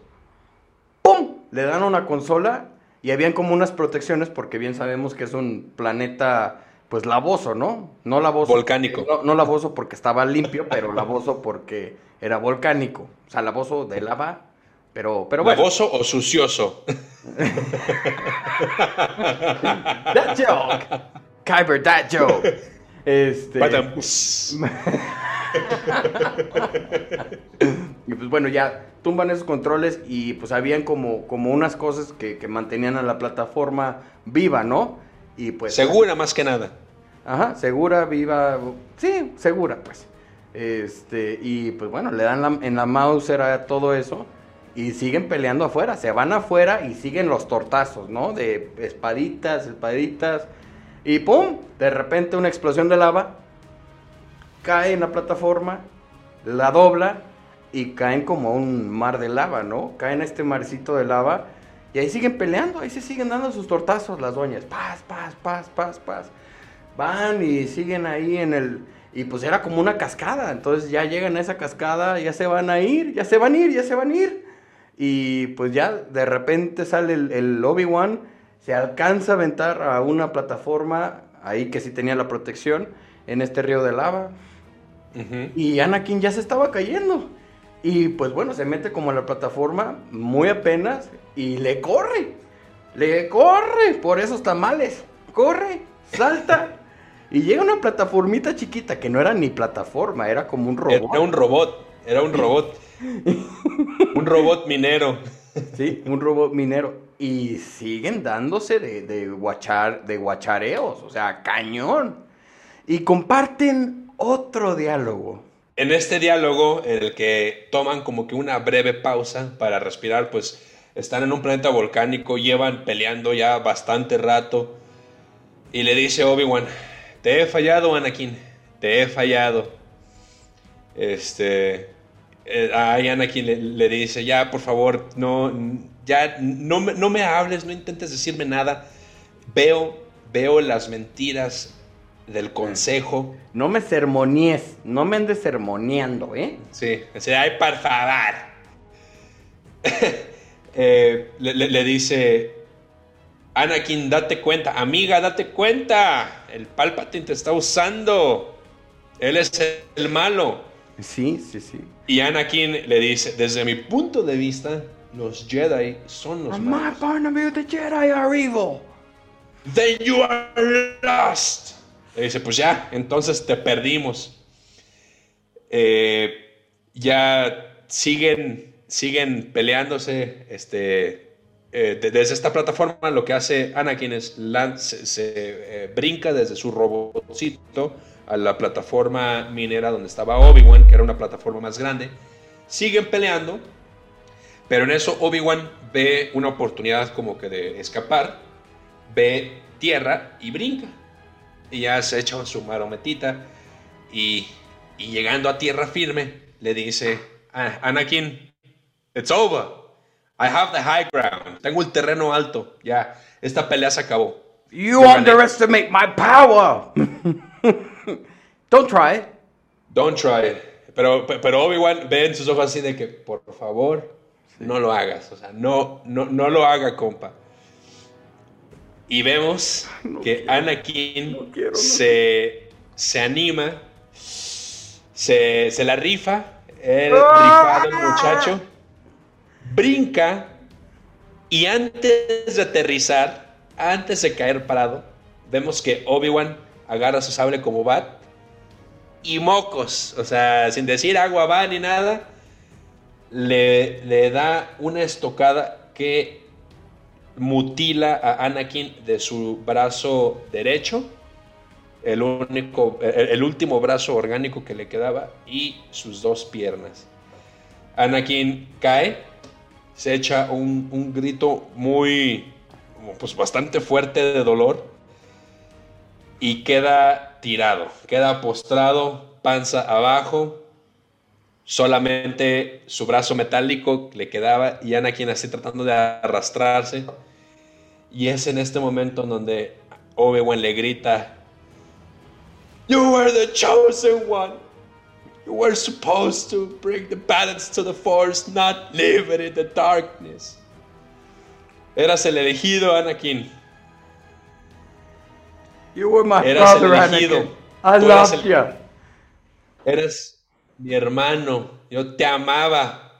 ¡pum! Le dan una consola y habían como unas protecciones porque bien sabemos que es un planeta pues lavoso, ¿no? No lavoso. Volcánico. No, no lavoso porque estaba limpio, pero lavoso porque era volcánico. O sea, lavoso de lava, pero, pero bueno. ¿Lavoso o sucioso? That joke. Kyber, that joke. <laughs> Este. <laughs> Y pues bueno, ya tumban esos controles y pues habían como, como unas cosas que, que mantenían a la plataforma viva, ¿no? Y pues... Segura más que nada. Ajá, segura, viva, sí, segura pues. Este, y pues bueno, le dan la- en la Mauser a todo eso y siguen peleando afuera, se van afuera y siguen los tortazos, ¿no? De espaditas, espaditas y ¡pum! De repente una explosión de lava, cae en la plataforma, la dobla y caen como a un mar de lava, ¿no? Caen a este marcito de lava y ahí siguen peleando, ahí se siguen dando sus tortazos las doñas, paz, paz, paz, paz, paz. Van y siguen ahí en el... Y pues era como una cascada, entonces ya llegan a esa cascada, ya se van a ir, ya se van a ir, ya se van a ir. Y pues ya de repente sale el, el Obi-Wan, se alcanza a aventar a una plataforma, ahí que sí tenía la protección, en este río de lava. Y Anakin ya se estaba cayendo. Y pues bueno, se mete como a la plataforma muy apenas y le corre. Le corre por esos tamales. Corre, salta. <laughs> Y llega una plataformita chiquita que no era ni plataforma, era como un robot. Era un robot. Era un robot. <laughs> un robot minero. Sí, un robot minero. Y siguen dándose de, de, guachar, de guachareos, o sea, cañón. Y comparten otro diálogo. En este diálogo, en el que toman como que una breve pausa para respirar, pues están en un planeta volcánico, llevan peleando ya bastante rato. Y le dice Obi-Wan, te he fallado, Anakin, te he fallado. Este... eh, ahí Anakin le, dice, ya, por favor, no, ya, no, no me hables, no intentes decirme nada. Veo, veo las mentiras del consejo. No me sermoníes, no me andes sermoneando, ¿eh? Sí, dice, ay, por favor. <laughs> Eh, le, le- le dice, Anakin, date cuenta, amiga, date cuenta. El Palpatine te está usando. Él es el malo. Sí, sí, sí. Y Anakin le dice, desde mi punto de vista, los Jedi son los On my malos. point of view, the Jedi are evil. Then you are lost. Le dice, pues ya, entonces te perdimos. Eh, ya siguen, siguen peleándose. Este, eh, de- desde esta plataforma lo que hace Anakin es lan- se, se, eh, brinca desde su robotcito a la plataforma minera donde estaba Obi-Wan, que era una plataforma más grande. Siguen peleando, pero en eso Obi-Wan ve una oportunidad como que de escapar ve tierra y brinca. Y ya se echa su marometita y, y llegando a tierra firme le dice, "Ah, Anakin, it's over. I have the high ground. Tengo el terreno alto. Ya, esta pelea se acabó. You Yo gané. underestimate my power. <laughs> Don't try it. Don't try it. Pero, pero Obi-Wan ve en sus ojos así de que, por favor, no lo hagas. O sea, no, no, no lo haga, compa. Y vemos que Anakin no quiero, no se, se anima, se, se la rifa, el ¡Ah! rifado el muchacho, brinca y antes de aterrizar, antes de caer parado, vemos que Obi-Wan agarra su sable como bat y mocos, o sea, sin decir agua va ni nada, le, le da una estocada que mutila a Anakin de su brazo derecho, el único, el, último brazo orgánico que le quedaba y sus dos piernas. Anakin cae, se echa un, un grito muy, pues bastante fuerte de dolor y queda tirado, queda postrado, panza abajo, solamente su brazo metálico le quedaba y Anakin así tratando de arrastrarse. Y es en este momento en donde Obi-Wan le grita, You are the chosen one. You were supposed to bring the balance to the force, not leave it in the darkness. Eras el elegido, Anakin. You were my Eras el brother, elegido. Anakin. I Tú eras loved el- you. Eres mi hermano. Yo te amaba.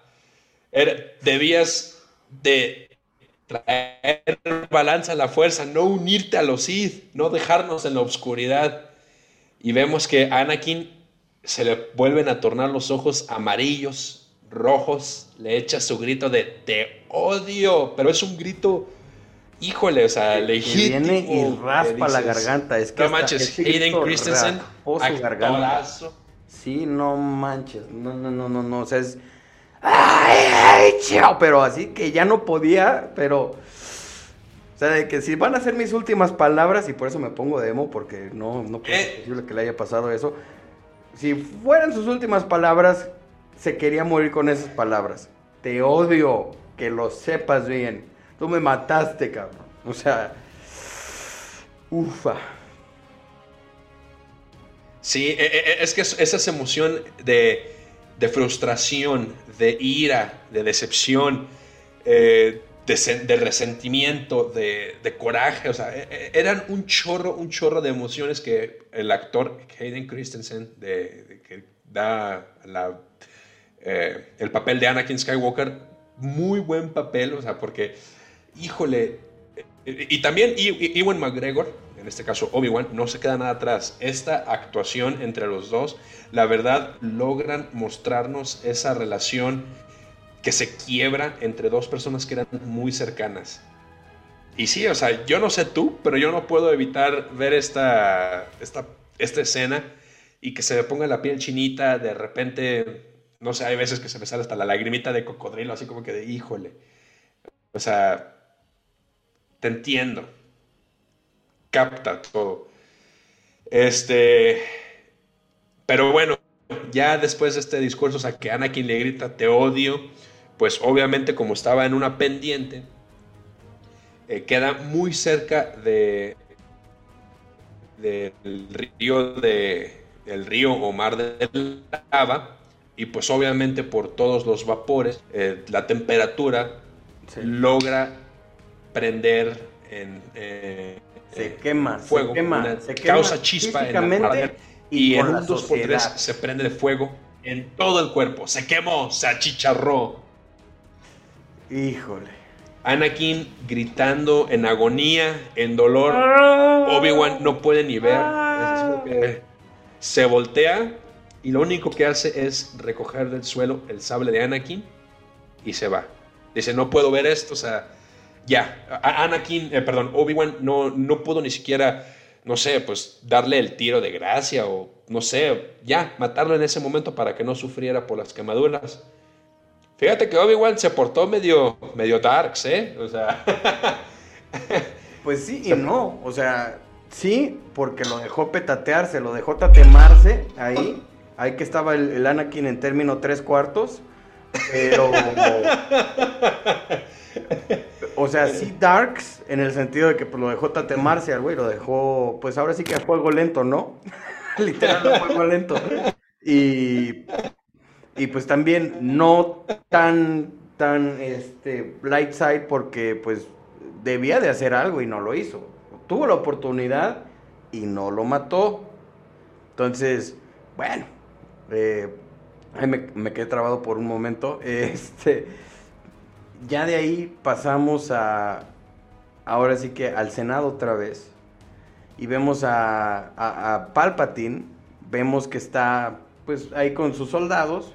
Era- debías de traer balanza a la fuerza, no unirte a los Sith, no dejarnos en la oscuridad. Y vemos que a Anakin se le vuelven a tornar los ojos amarillos, rojos, le echa su grito de te odio, pero es un grito, híjole, o sea, Que legítimo. viene y que raspa la garganta. Es que no manches, Hayden Christensen, raspó su garganta. actorazo. Sí, no manches. No, no, no, no, no. O sea, es. ¡Ay, ay, chao! Pero así que ya no podía, pero. O sea, de que si van a ser mis últimas palabras, y por eso me pongo de emo, porque no, no ser Eh. posible que le haya pasado eso. Si fueran sus últimas palabras, se quería morir con esas palabras. Te odio, que lo sepas bien. Tú me mataste, cabrón. O sea. Ufa. Sí, e- e- es que es- esa es emoción de, de frustración, de ira, de decepción, eh, de, sen- de resentimiento, de, coraje, o sea, e- e- eran un chorro, un chorro de emociones que el actor Hayden Christensen, que da eh, el papel de Anakin Skywalker, muy buen papel, o sea, porque, híjole, y, y también Ewan McGregor, este caso Obi-Wan, no se queda nada atrás. Esta actuación entre los dos, la verdad, logran mostrarnos esa relación que se quiebra entre dos personas que eran muy cercanas. Y sí, o sea, yo no sé tú, pero yo no puedo evitar ver esta, esta, esta escena y que se ponga la piel chinita, de repente, no sé, hay veces que se me sale hasta la lagrimita de cocodrilo, así como que de híjole. O sea, te entiendo. Capta todo. Este. Pero bueno, ya después de este discurso, o sea, que Anakin le grita, te odio, pues obviamente como estaba en una pendiente, eh, queda muy cerca de del río de el río o mar de lava y pues obviamente por todos los vapores eh, la temperatura Sí. logra prender en eh, Se eh, quema, fuego, se quema, se quema causa chispa en la madera y, en un 2x3 sociedad. se prende de fuego en todo el cuerpo, se quemó, se achicharró. Híjole. Anakin gritando en agonía, en dolor. Obi-Wan no puede ni ver. Que se voltea y lo único que hace es recoger del suelo el sable de Anakin y se va. Dice, no puedo ver esto, o sea, ya. Anakin, eh, perdón, Obi-Wan no, no pudo ni siquiera, no sé, pues darle el tiro de gracia o, no sé, ya, matarlo en ese momento para que no sufriera por las quemaduras. Fíjate que Obi-Wan se portó medio, medio darks, ¿eh? O sea, <laughs> Pues sí y no, o sea, sí, porque lo dejó petatearse, lo dejó tatemarse ahí, <laughs> ahí que estaba el, el Anakin en término tres cuartos, pero... <laughs> O sea, sí darks, en el sentido de que pues, lo dejó tatemarse al güey, lo dejó, pues ahora sí que a fuego lento, ¿no? <laughs> Literal a fuego lento. Y, y pues también no tan, tan, este, light side porque pues debía de hacer algo y no lo hizo. Tuvo la oportunidad y no lo mató. Entonces, bueno, eh, me, me quedé trabado por un momento. <laughs> Este, ya de ahí pasamos a, ahora sí que al Senado otra vez. Y vemos a, a, Palpatine, vemos que está pues ahí con sus soldados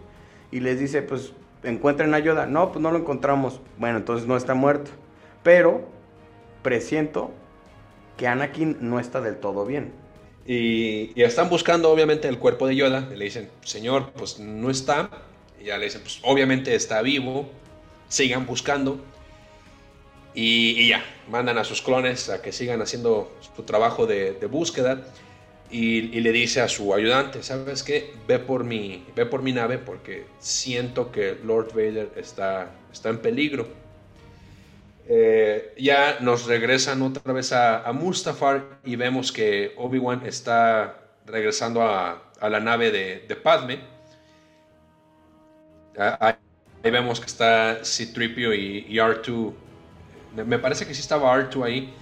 y les dice pues encuentren a Yoda. No, pues no lo encontramos. Bueno, entonces no está muerto. Pero presiento que Anakin no está del todo bien. Y, y están buscando obviamente el cuerpo de Yoda. Y le dicen, señor, pues no está. Y ya le dicen, pues obviamente está vivo. Sigan buscando. Y, ya, mandan a sus clones a que sigan haciendo su trabajo de, búsqueda. Y, le dice a su ayudante, ¿sabes qué? Ve por mi, ve por mi nave porque siento que Lord Vader está, está en peligro. Eh, ya nos regresan otra vez a, Mustafar y vemos que Obi-Wan está regresando a, la nave de, Padme Ahí, vemos que está C-3PO y, y R2. Me, parece que sí estaba R2 ahí.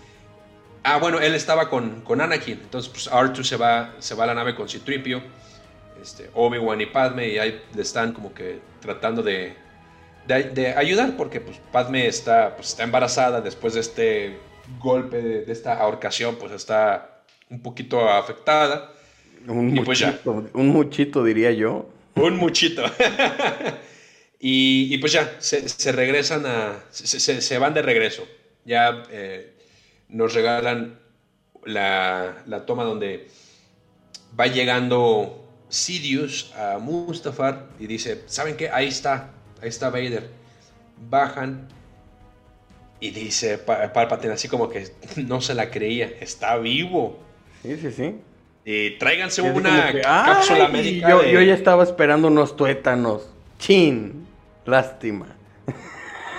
Ah, bueno, él estaba con, con Anakin. Entonces, pues R2 se va, se va a la nave con C-3PO. Este, Obi-Wan y Padme. Y ahí le están como que tratando de, de, de ayudar. Porque pues, Padme está, pues, está embarazada después de este golpe, de, de esta ahorcación. Pues está un poquito afectada. Un Y pues ya. muchito, un muchito diría yo. Un muchito. <laughs> y, y pues ya, se, se regresan a. Se, se- se van de regreso. Ya eh, nos regalan la, la toma donde va llegando Sidious a Mustafar y dice: ¿Saben qué? Ahí está, ahí está Vader. Bajan y dice Pa- Palpatine así como que no se la creía, está vivo. Sí, sí, sí. Y tráiganse Y una que, cápsula "Ay, médica. Yo, de- yo ya estaba esperando unos tuétanos. Chin. Lástima.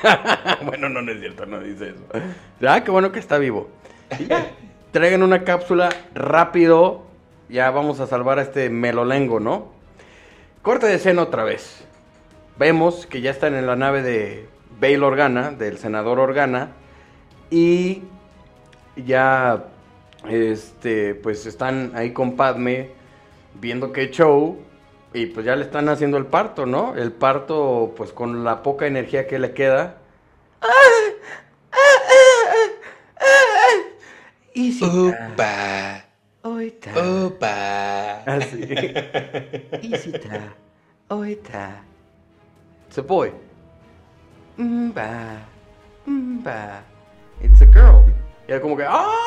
<laughs> bueno, no, es cierto, no dice eso. Ah, qué bueno que está vivo. Traigan una cápsula rápido. Ya vamos a salvar a este melolengo, ¿no? Corte de escena otra vez. Vemos que ya están en la nave de Bail Organa, del senador Organa. Y ya, este, pues están ahí con Padme viendo qué show. Y pues ya le están haciendo el parto, ¿no? El parto, pues con la poca energía que le queda. Y si Upa, Oita, upa. Así. Isita, Oita, It's a boy. Mba, Mba. It's a girl. Y era como que, ¡ah!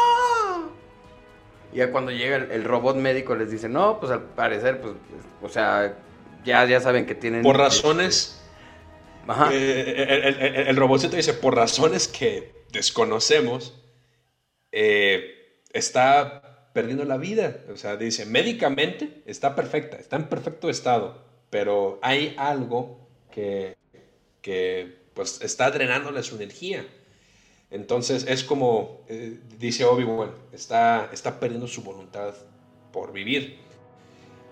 Y ya cuando llega el, el robot médico les dice, no, pues al parecer, pues, o sea, ya, ya saben que tienen... Por razones. Ajá. eh, el, el- el- el robotcito dice: por razones que desconocemos, eh, está perdiendo la vida. O sea, dice: médicamente está perfecta, está en perfecto estado, pero hay algo que, que pues está drenándole su energía. Entonces es como, eh, dice Obi-Wan, está, está perdiendo su voluntad por vivir.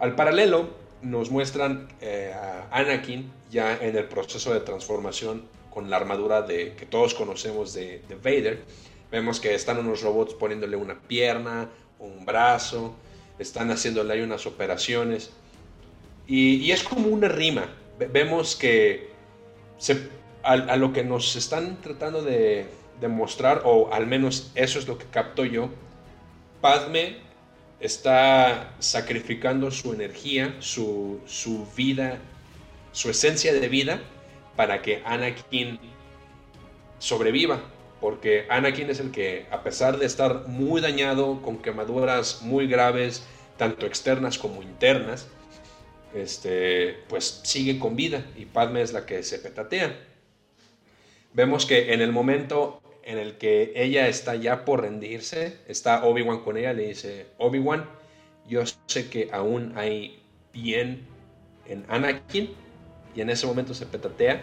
Al paralelo, nos muestran eh, a Anakin ya en el proceso de transformación con la armadura de, que todos conocemos de, de Vader. Vemos que están unos robots poniéndole una pierna, un brazo, están haciéndole ahí unas operaciones. Y, es como una rima. Ve- Vemos que a lo que nos están tratando de, de mostrar, o al menos eso es lo que capto yo, Padme está sacrificando su energía, su, su vida, su esencia de vida para que Anakin sobreviva. Porque Anakin es el que, a pesar de estar muy dañado, con quemaduras muy graves, tanto externas como internas, este, pues sigue con vida y Padme es la que se petatea. Vemos que en el momento en el que ella está ya por rendirse, está Obi-Wan con ella, le dice, Obi-Wan, yo sé que aún hay bien en Anakin, y en ese momento se petatea.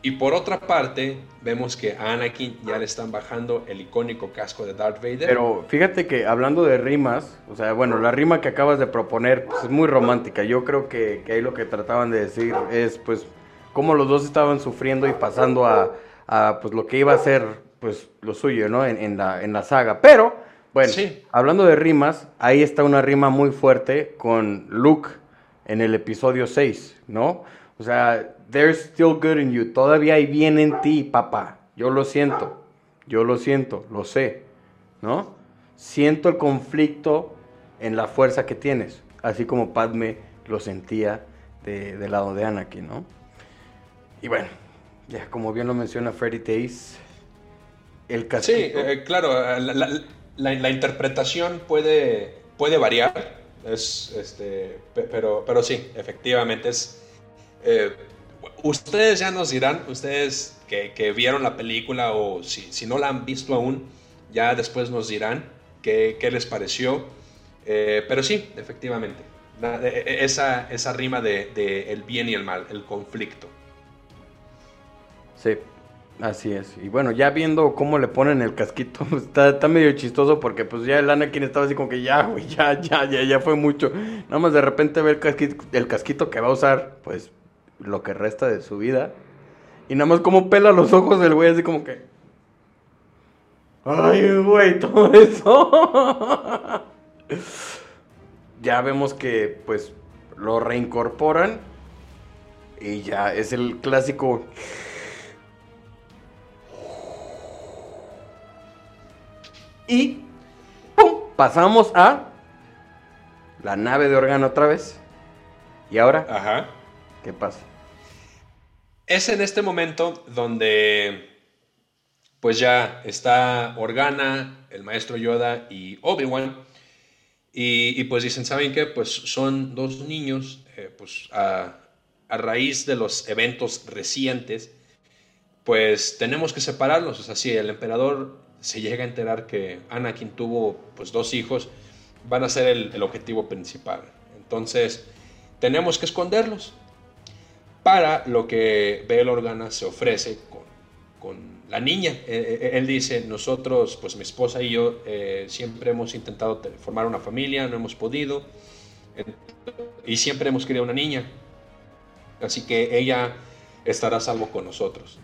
Y por otra parte, vemos que a Anakin ya le están bajando el icónico casco de Darth Vader. Pero fíjate que hablando de rimas, o sea, bueno, la rima que acabas de proponer pues, es muy romántica. Yo creo que, que ahí lo que trataban de decir es, pues, cómo los dos estaban sufriendo y pasando a, a, pues, lo que iba a ser, pues, lo suyo, ¿no? En, en la, en la saga. Pero, bueno, Sí. hablando de rimas, ahí está una rima muy fuerte con Luke en el episodio 6, ¿no? O sea, there's still good in you. Todavía hay bien en ti, papá. Yo lo siento. Yo lo siento, lo sé, ¿no? Siento el conflicto en la fuerza que tienes, así como Padme lo sentía de- del lado de Anakin, ¿no? Y bueno, ya como bien lo menciona Freddy Taze, el Sí, casquito. eh, claro, eh, la, la- la- la interpretación puede, puede variar, es, este, pe- pero, pero sí, efectivamente es... eh, ustedes ya nos dirán, ustedes que, que vieron la película o si, si no la han visto aún, ya después nos dirán qué, qué les pareció. Eh, pero sí, efectivamente, e- e- esa, esa rima de, de el bien y el mal, el conflicto. Sí, así es. Y bueno, ya viendo cómo le ponen el casquito, <laughs> está, está medio chistoso porque pues ya el Anakin estaba así como que ya, güey, ya, ya, ya, ya fue mucho. Nada más de repente ve el casquito, el casquito que va a usar, pues lo que resta de su vida. Y nada más como pela los ojos del güey, así como que. Ay, güey, todo <laughs> eso. ya vemos que, pues, lo reincorporan. Y ya es el clásico. Y. ¡Pum! Pasamos a. La nave de órgano otra vez. ¿Y ahora? Ajá. ¿Qué pasa? Es en este momento donde pues ya está Organa, el maestro Yoda y Obi-Wan. Y, y, pues dicen, ¿saben qué? Pues son dos niños, eh, pues a, a, raíz de los eventos recientes, pues tenemos que separarlos. O sea, si el emperador se llega a enterar que Anakin tuvo pues dos hijos, van a ser el, objetivo principal. Entonces, tenemos que esconderlos. Para lo que Bail Organa se ofrece con, con la niña. Eh, él dice, nosotros, pues mi esposa y yo, eh, siempre hemos intentado formar una familia, no hemos podido, y siempre hemos querido una niña. Así que ella estará a salvo con nosotros.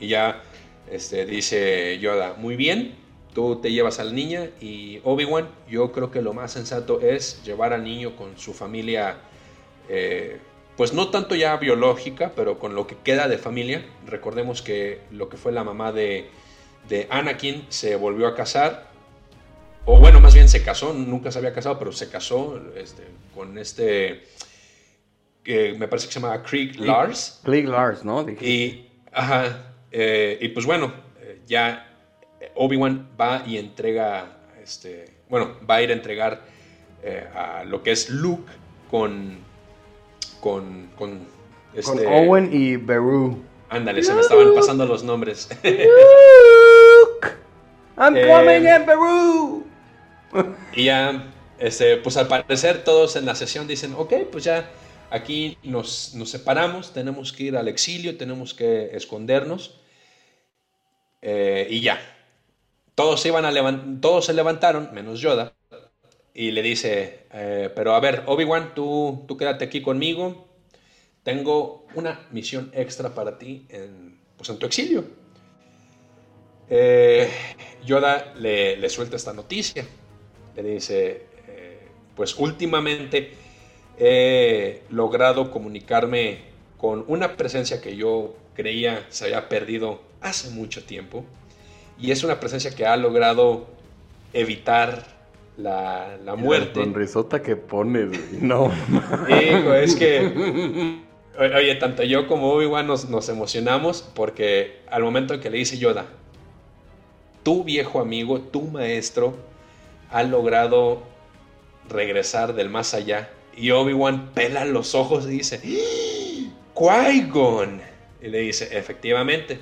Y ya este, dice Yoda, muy bien, tú te llevas a la niña y Obi-Wan, yo creo que lo más sensato es llevar al niño con su familia. Eh, pues no tanto ya biológica, pero con lo que queda de familia. Recordemos que lo que fue la mamá de, de Anakin se volvió a casar, o bueno, más bien se casó, nunca se había casado, pero se casó este, con este, que me parece que se llama Krieg Lars. Krieg Lars, ¿no? Y, ajá, eh, y pues bueno, ya Obi-Wan va y entrega, este, bueno, va a ir a entregar eh, a lo que es Luke con con, con, este... con Owen y Beru. Ándale, se me estaban pasando los nombres. Luke, I'm eh, coming in Beru. y ya, este, pues al parecer todos en la sesión dicen, ok, pues ya aquí nos, nos separamos, tenemos que ir al exilio, tenemos que escondernos. Eh, y ya. Todos se, iban a todos se levantaron, menos Yoda y le dice, eh, pero a ver, Obi-Wan, tú, tú quédate aquí conmigo, tengo una misión extra para ti en, pues en tu exilio. Eh, Yoda le, suelta esta noticia, le dice, pues últimamente he logrado comunicarme con una presencia que yo creía se había perdido hace mucho tiempo, y es una presencia que ha logrado evitar la, la muerte. Con risota que pones, No. <laughs> Hijo, es que. Oye, tanto yo como Obi-Wan nos, nos emocionamos porque al momento en que le dice Yoda, tu viejo amigo, tu maestro, ha logrado regresar del más allá. Y Obi-Wan pela los ojos y dice, Qui-Gon. Y le dice, efectivamente,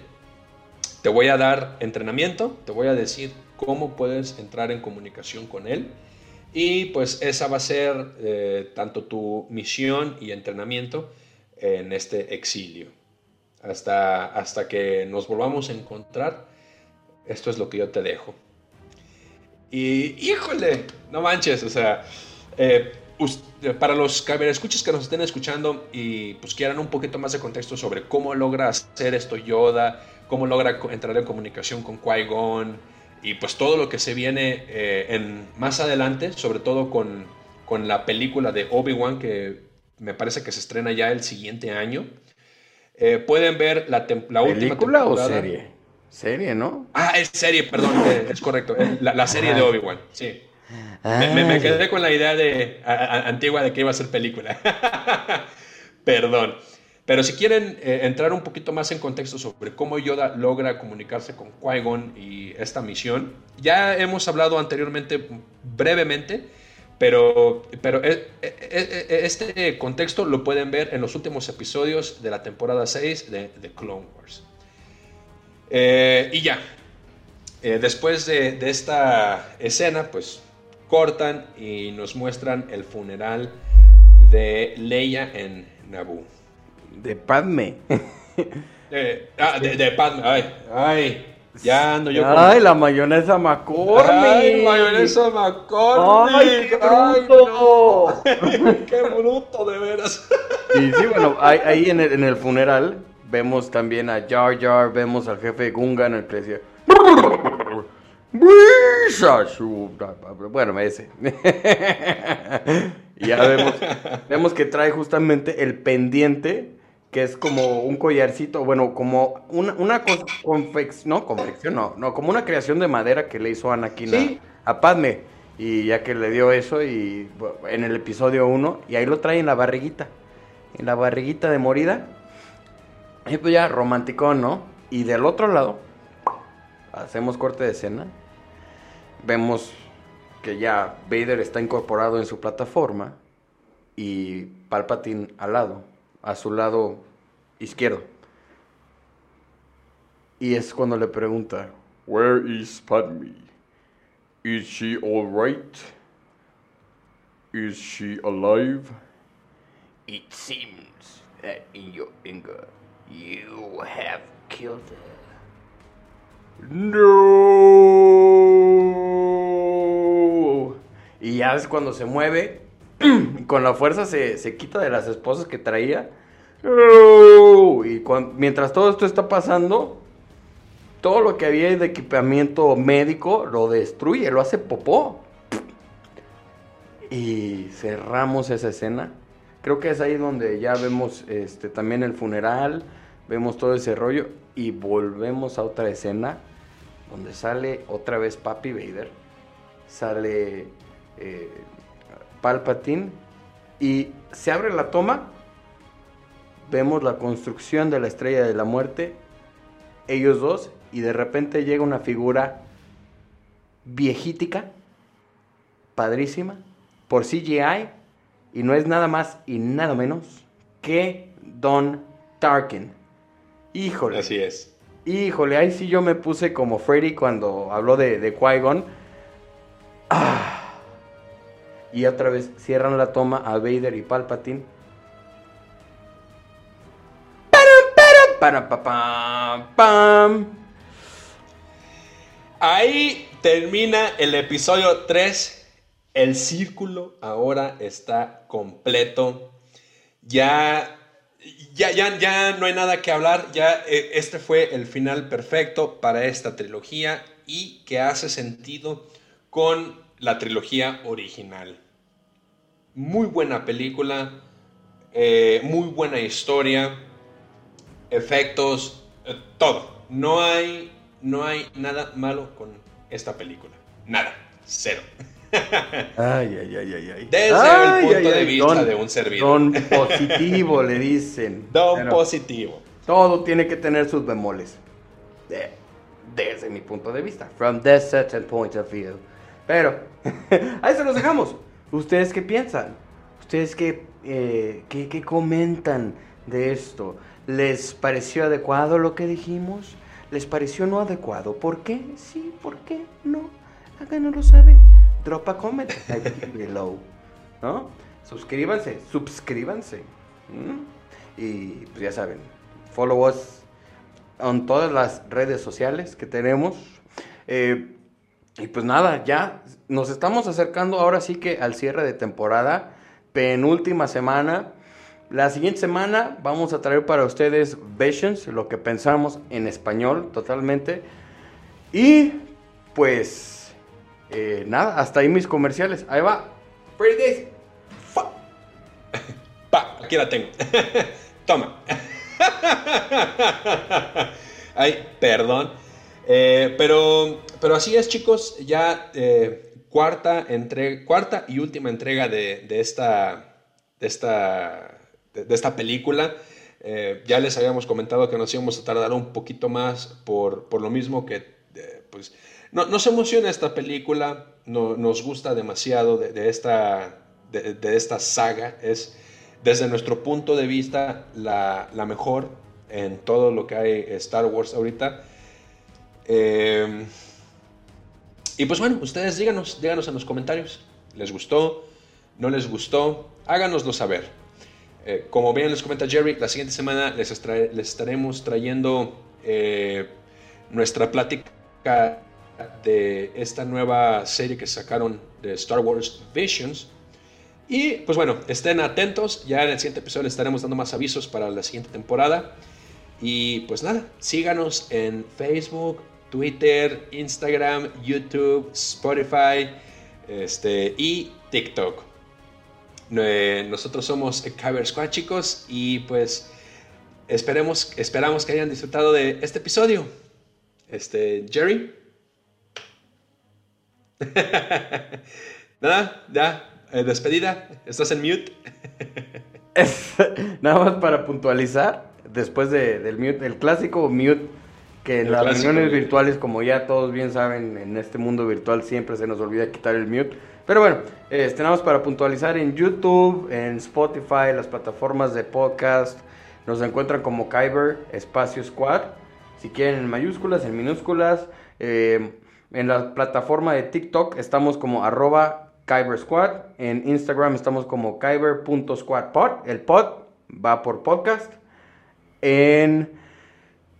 te voy a dar entrenamiento, te voy a decir cómo puedes entrar en comunicación con él. Y pues esa va a ser eh, tanto tu misión y entrenamiento en este exilio. Hasta, hasta que nos volvamos a encontrar, esto es lo que yo te dejo. Y híjole, no manches, o sea, eh, para los escuches que nos estén escuchando y pues quieran un poquito más de contexto sobre cómo logra hacer esto Yoda, cómo logra entrar en comunicación con Qui-Gon, y pues todo lo que se viene eh, en, más adelante, sobre todo con, con la película de Obi-Wan que me parece que se estrena ya el siguiente año. Eh, pueden ver la, la última ¿Película o serie? Serie, ¿no? Ah, es serie, perdón, eh, es correcto. La, la serie de Obi-Wan, sí. Me, me, quedé con la idea de, antigua de que iba a ser película. <laughs> perdón. Pero si quieren eh, entrar un poquito más en contexto sobre cómo Yoda logra comunicarse con Qui-Gon y esta misión, ya hemos hablado anteriormente brevemente, pero, pero e, e, e, este contexto lo pueden ver en los últimos episodios de la temporada 6 de, The Clone Wars. Eh, y ya, eh, después de, esta escena, pues cortan y nos muestran el funeral de Leia en Naboo. De Padme. ah, de, Padme. Ay, ay. Ya ando yo con- Ay, la mayonesa McCormick. Ay, mayonesa McCormick. Ay, qué Ay, bruto. no. <laughs> Qué bruto, de veras. Y sí, bueno, ahí, ahí en, el, en el funeral vemos también a Jar Jar, vemos al jefe Gungan, el que decía... Bueno, ese. <laughs> y ya vemos, vemos que trae justamente el pendiente, que es como un collarcito, bueno, como una, una confex- no, confección, no, no, como una creación de madera que le hizo Anakin Sí. a, a Padme. Y ya que le dio eso y en el episodio 1, y ahí lo trae en la barriguita en la barriguita de morida. Y pues ya, romanticón, ¿no? Y del otro lado, hacemos corte de escena. Vemos que ya Vader está incorporado en su plataforma y Palpatine al lado, a su lado izquierdo. Y es cuando le pregunta, Where is Padme? Is she alright? Is she alive? It seems that in your anger, you have killed her. No. Y ya es cuando se mueve. <clears throat> con la fuerza se, se quita de las esposas que traía. Y mientras todo esto está pasando, todo lo que había de equipamiento médico lo destruye, lo hace popó. Y cerramos esa escena. Creo que es ahí donde ya vemos este, también el funeral, vemos todo ese rollo y volvemos a otra escena donde sale otra vez Papi Vader, sale eh, Palpatine y se abre la toma, vemos la construcción de la estrella de la muerte, ellos dos, y de repente llega una figura viejítica, padrísima, por CGI, y no es nada más y nada menos que Don Tarkin. Híjole. Así es. Híjole, ahí sí yo me puse como Freddy cuando habló de, de Qui-Gon. Ah. Y otra vez cierran la toma a Vader y Palpatine. Ahí termina el episodio 3. El círculo ahora está completo. Ya, ya, ya, ya no hay nada que hablar. Ya eh, este fue el final perfecto para esta trilogía y que hace sentido con la trilogía original. Muy buena película, eh, muy buena historia, efectos, eh, todo. No hay, no hay nada malo con esta película. Nada, cero. <laughs> Ay, ay, ay, ay, ay. Desde Ay, el punto ay, de ay, vista don- de un servidor. Don positivo le dicen. <laughs> Don Pero positivo. Todo tiene que tener sus bemoles. De- desde mi punto de vista. From that certain point of view. Pero, <laughs> ahí se los dejamos. ¿Ustedes qué piensan? ¿Ustedes qué, eh, qué, qué comentan de esto? ¿Les pareció adecuado lo que dijimos? ¿Les pareció no adecuado? ¿Por qué? Sí, ¿por qué? No. Háganoslo saber. Drop a comment below. ¿No? Suscríbanse, suscríbanse. Y pues ya saben, follow us en todas las redes sociales que tenemos. Eh, y pues nada, ya nos estamos acercando ahora sí que al cierre de temporada, penúltima semana. La siguiente semana vamos a traer para ustedes Visions, lo que pensamos en español totalmente. Y pues eh, nada, hasta ahí mis comerciales. Ahí va. Pretty Days. Pa, <laughs> aquí la tengo. <laughs> Toma. <laughs> Ay, perdón. Eh, pero, pero así es, chicos. Ya eh, cuarta, entre, cuarta y última entrega de, de esta, de, esta, de, esta película. Eh, ya les habíamos comentado que nos íbamos a tardar un poquito más por, por lo mismo que eh, pues, no, nos emociona esta película, no, nos gusta demasiado de, esta, de esta saga. Es, desde nuestro punto de vista, la, la mejor en todo lo que hay Star Wars ahorita. Eh, y pues bueno, ustedes díganos, díganos en los comentarios. ¿Les gustó? ¿No les gustó? Háganoslo saber. Eh, como bien les comenta Jerry, la siguiente semana les, les estaremos trayendo eh, nuestra plática de esta nueva serie que sacaron de Star Wars Visions. Y pues bueno, estén atentos, ya en el siguiente episodio les estaremos dando más avisos para la siguiente temporada. Y pues nada, síganos en Facebook, Twitter, Instagram, YouTube, Spotify este, y TikTok. Eh, nosotros somos Kyber Squad, chicos, y pues esperemos, esperamos que hayan disfrutado de este episodio. Este, Jerry. <laughs> Nada, ya, eh, despedida, estás en mute. <laughs> Nada más para puntualizar, después de- del mute, el clásico mute, que en las clásico reuniones virtuales, como ya todos bien saben, en este mundo virtual siempre se nos olvida quitar el mute. Pero bueno, nada más para puntualizar en YouTube, en Spotify, las plataformas de podcast, nos encuentran como Kyber Espacio Squad. Si quieren en mayúsculas, en minúsculas. eh, en la plataforma de TikTok estamos como arroba Kyber Squad. En Instagram estamos como kyber.squadpod. El pod va por podcast. En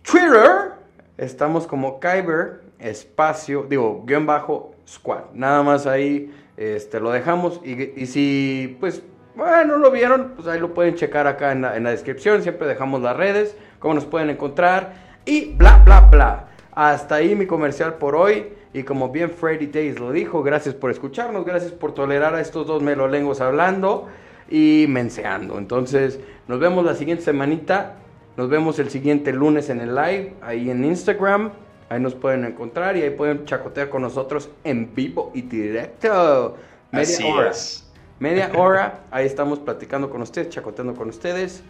Twitter estamos como Kyber espacio, digo, guion bajo squad. Nada más ahí este, lo dejamos. Y, y si, pues, bueno, lo vieron, pues ahí lo pueden checar acá en la, en la descripción. Siempre dejamos las redes, cómo nos pueden encontrar y bla, bla, bla. Hasta ahí mi comercial por hoy. Y como bien Freddy Days lo dijo, gracias por escucharnos, gracias por tolerar a estos dos melolengos hablando y menseando. Entonces, nos vemos la siguiente semanita. Nos vemos el siguiente lunes en el live, ahí en Instagram. Ahí nos pueden encontrar y ahí pueden chacotear con nosotros en vivo y directo. Media Así hora. es. Media <laughs> hora. Ahí estamos platicando con ustedes, chacoteando con ustedes.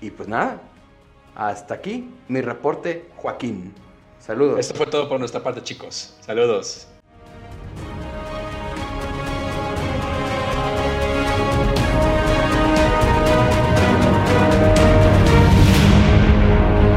Y pues nada, hasta aquí mi reporte, Joaquín. Saludos. Esto fue todo por nuestra parte, chicos. Saludos.